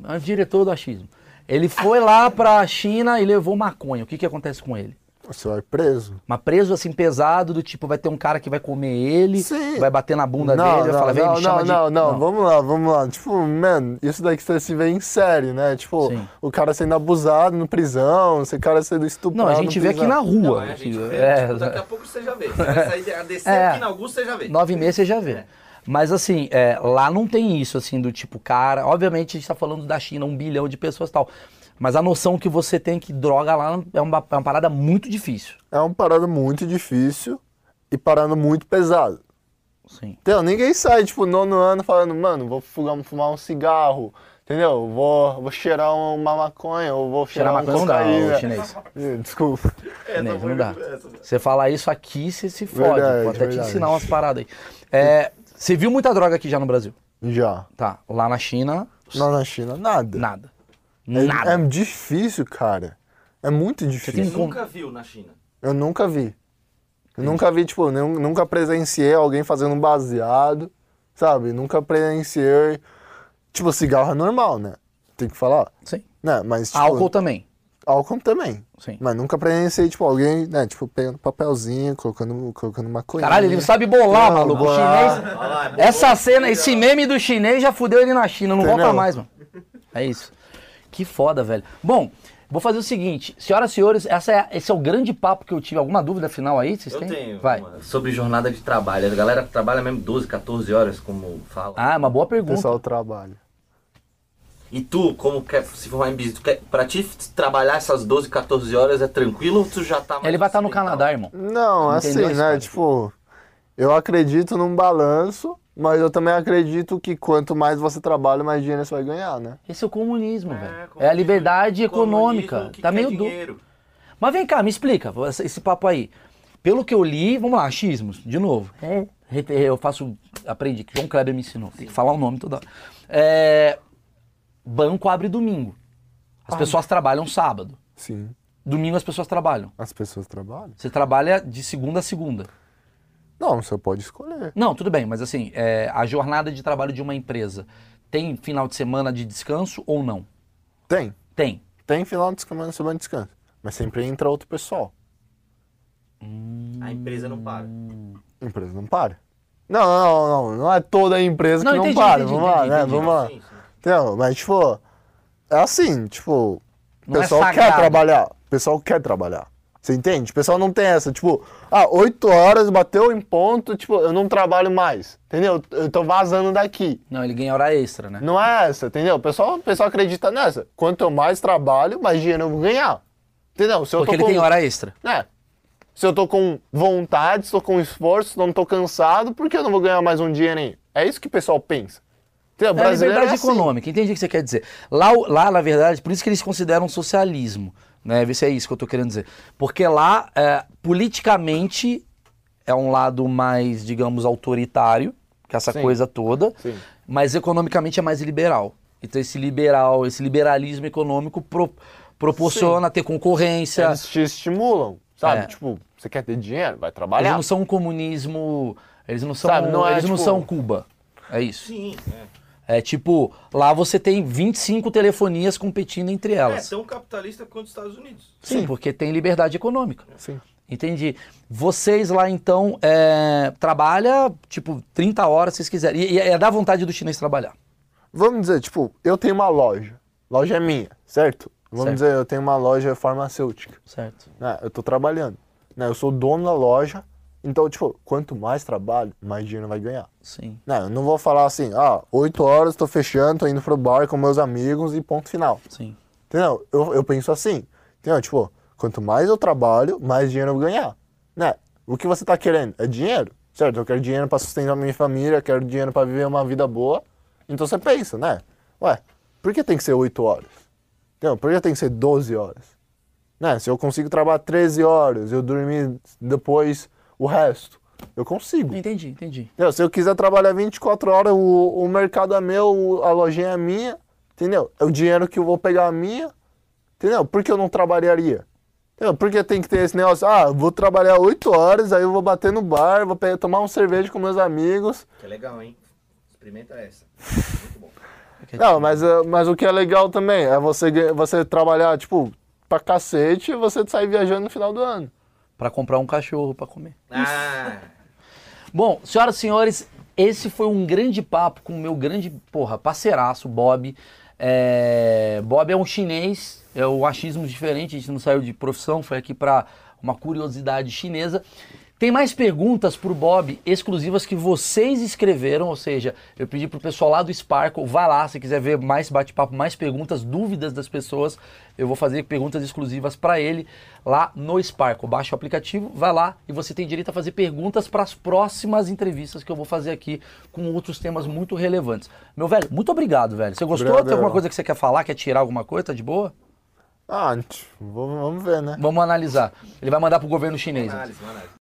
é diretor do achismo. Ele foi lá pra China e levou maconha. O que, que acontece com ele? Você vai preso. Mas preso assim, pesado, do tipo, vai ter um cara que vai comer ele, Sim. vai bater na bunda não, dele, vai não, falar, vem, não, me chama não, de... não, não, vamos lá, vamos lá. Tipo, mano, isso daqui você se vê em série, né? Tipo, Sim. o cara sendo abusado no prisão, esse cara sendo estuprado Não, a gente no vê aqui prisão. na Não, rua. a gente vê, É, tipo, daqui a pouco você já vê. Você vai sair, a descer É. aqui na Augusta, você já vê. Nove meses você já vê. Mas assim, é, lá não tem isso, assim, do tipo, cara. Obviamente a gente tá falando da China, um bilhão de pessoas e tal. Mas a noção que você tem que droga lá é uma, é uma parada muito difícil. É uma parada muito difícil e parada muito pesado. Sim. Entendeu? Ninguém sai, tipo, nono ano falando, mano, vou fumar, fumar um cigarro, entendeu? Vou, vou cheirar uma maconha, ou vou Cheirar cheirar, maconha um não dá, chinês. Desculpa. Chinês, não dá. Você falar isso aqui, você se fode. Verdade, Vou até te verdade. ensinar umas paradas aí. É, você viu muita droga aqui já no Brasil? Já. Tá. Lá na China, Lá na China, nada. nada. É, Nada. é difícil, cara. É muito difícil. tem- Nunca viu na China. Eu nunca vi. Eu nunca vi, tipo, nem- nunca presenciei alguém fazendo um baseado, sabe? Nunca presenciei. Tipo, cigarro é normal, né? Tem que falar. Sim. Né? Mas, tipo, Álcool também. álcool também. Sim. Mas nunca presenciei, tipo, alguém, né, tipo, pegando papelzinho, colocando, colocando maconha. Caralho, ele não sabe bolar, Não, maluco. Chinês. Lá, Essa cena, esse meme do chinês já fudeu ele na China, não volta Entendeu? mais, mano. É isso. Que foda, velho. Bom, vou fazer o seguinte, senhoras e senhores, essa é, esse é o grande papo que eu tive. Alguma dúvida final aí? Vocês Eu têm? tenho. Vai. uma. Sobre jornada de trabalho. A galera trabalha mesmo 12, 14 horas, como fala. Ah, é uma boa O pergunta. pessoal trabalha. E tu, como quer se formar em business, tu quer, pra ti trabalhar essas 12, 14 horas é tranquilo ou tu já tá mais Ele vai estar no ocidental? Canadá, irmão. Não, assim, Entendeu a né, tipo, eu acredito num balanço, mas eu também acredito que quanto mais você trabalha, mais dinheiro você vai ganhar, né? Esse é o comunismo, É, velho. É a comunismo, liberdade comunismo econômica. que Tá meio duro. Mas vem cá, me explica esse papo aí. Pelo que eu li, vamos lá, achismos, de novo. É. Eu faço, aprendi, que João Kleber me ensinou. Tem que falar o nome toda hora. É, banco abre domingo. As pessoas trabalham sábado. Sim. Domingo as pessoas trabalham. As pessoas trabalham? Você trabalha de segunda a segunda. Não, você pode escolher. Não, tudo bem, mas assim, é, a jornada de trabalho de uma empresa tem final de semana de descanso ou não? Tem. Tem. Tem final de semana, semana de descanso. Mas sempre entra outro pessoal. A empresa não para. A empresa não para. Não, não, não, não. Não é toda a empresa Não, que não entendi, para. entendi, vamos lá, entendi, né? entendi. Vamos lá. Sim, sim. Entendeu? Mas, tipo, é assim, tipo, o Não é pessoal quer sagrado. trabalhar. O pessoal quer trabalhar. Você entende? O pessoal não tem essa, tipo, ah, oito horas, bateu em ponto, tipo, eu não trabalho mais. Entendeu? Eu tô vazando daqui. Não, ele ganha hora extra, né? Não é essa, entendeu? O pessoal, o pessoal acredita nessa. Quanto eu mais trabalho, mais dinheiro eu vou ganhar. Entendeu? Se eu Porque ele com... tem hora extra. É. Se eu tô com vontade, tô com esforço, não tô cansado, por que eu não vou ganhar mais um dinheirinho? É isso que o pessoal pensa. Entendeu? É a Brasileiro liberdade é assim. econômica, entendi o que você quer dizer. Lá, lá, na verdade, por isso que eles consideram socialismo, né? Vê se é isso que eu tô querendo dizer. Porque lá, é, politicamente, é um lado mais, digamos, autoritário, que essa Sim. coisa toda, Sim. mas economicamente é mais liberal. Então esse liberal, esse liberalismo econômico pro- proporciona ter concorrência. Eles te estimulam, sabe? É. Tipo, você quer ter dinheiro? Vai Eles trabalhar. não são um comunismo, eles não são, Sabe, não é, eles não tipo- são Cuba. É isso. Sim, é. É tipo, lá você tem 25 telefonias competindo entre É elas. tão capitalista quanto os Estados Unidos. Sim, Sim. porque tem liberdade econômica. Sim. Entendi. Vocês lá então é, trabalha tipo 30 horas se vocês quiserem. E, e é da vontade do chinês trabalhar. Vamos dizer, tipo, eu tenho uma loja. Loja é minha, certo? Vamos Certo. dizer, eu tenho uma loja farmacêutica. Certo. Né? Eu tô trabalhando. Né? Eu sou dono da loja. Então, tipo, quanto mais trabalho, mais dinheiro vai ganhar. Sim. Né? Eu não vou falar assim, ah, 8 horas, tô fechando, tô indo pro bar com meus amigos e ponto final. Sim. Entendeu? Eu, eu penso assim, entendeu? Tipo, quanto mais eu trabalho, mais dinheiro eu vou ganhar. Né? O que você tá querendo? É dinheiro, certo? Eu quero dinheiro para sustentar minha família, quero dinheiro para viver uma vida boa. Então você pensa, né? Ué, por que tem que ser 8 horas? Entendeu? Por que tem que ser 12 horas? Né? Se eu consigo trabalhar 13 horas, eu dormir depois o resto, eu consigo. Entendi, entendi. Entendeu? Se eu quiser trabalhar 24 horas, o, o mercado é meu, a lojinha é minha, entendeu? É o dinheiro que eu vou pegar a minha, entendeu? Por que eu não trabalharia? Entendeu? Porque tem que ter esse negócio, ah, vou trabalhar 8 horas, aí eu vou bater no bar, vou pegar, tomar um cerveja com meus amigos. Que é legal, hein? Experimenta essa. Muito bom. Não, mas, eh, mas o que é legal também é você, você trabalhar, tipo, pra cacete e você sair viajando no final do ano. Pra comprar um cachorro pra comer. Ah, Bom, senhoras e senhores, esse foi um grande papo com o meu grande, porra, parceiraço, Bob. É, Bob é um chinês, é o achismo diferente, a gente não saiu de profissão, foi aqui para uma curiosidade chinesa. Tem mais perguntas pro Bob exclusivas que vocês escreveram, ou seja, eu pedi pro pessoal lá do Sparkle, vai lá se quiser ver mais bate-papo, mais perguntas, dúvidas das pessoas, eu vou fazer perguntas exclusivas para ele lá no Sparkle. Baixa o aplicativo, vai lá e você tem direito a fazer perguntas para as próximas entrevistas que eu vou fazer aqui com outros temas muito relevantes. Meu velho, muito obrigado, velho. Você gostou? Obrigado, Tem alguma coisa que você quer falar? Quer tirar alguma coisa? Tá de boa? Ah, vamos ver, né? Vamos analisar. Ele vai mandar pro governo chinês. análise, uma análise.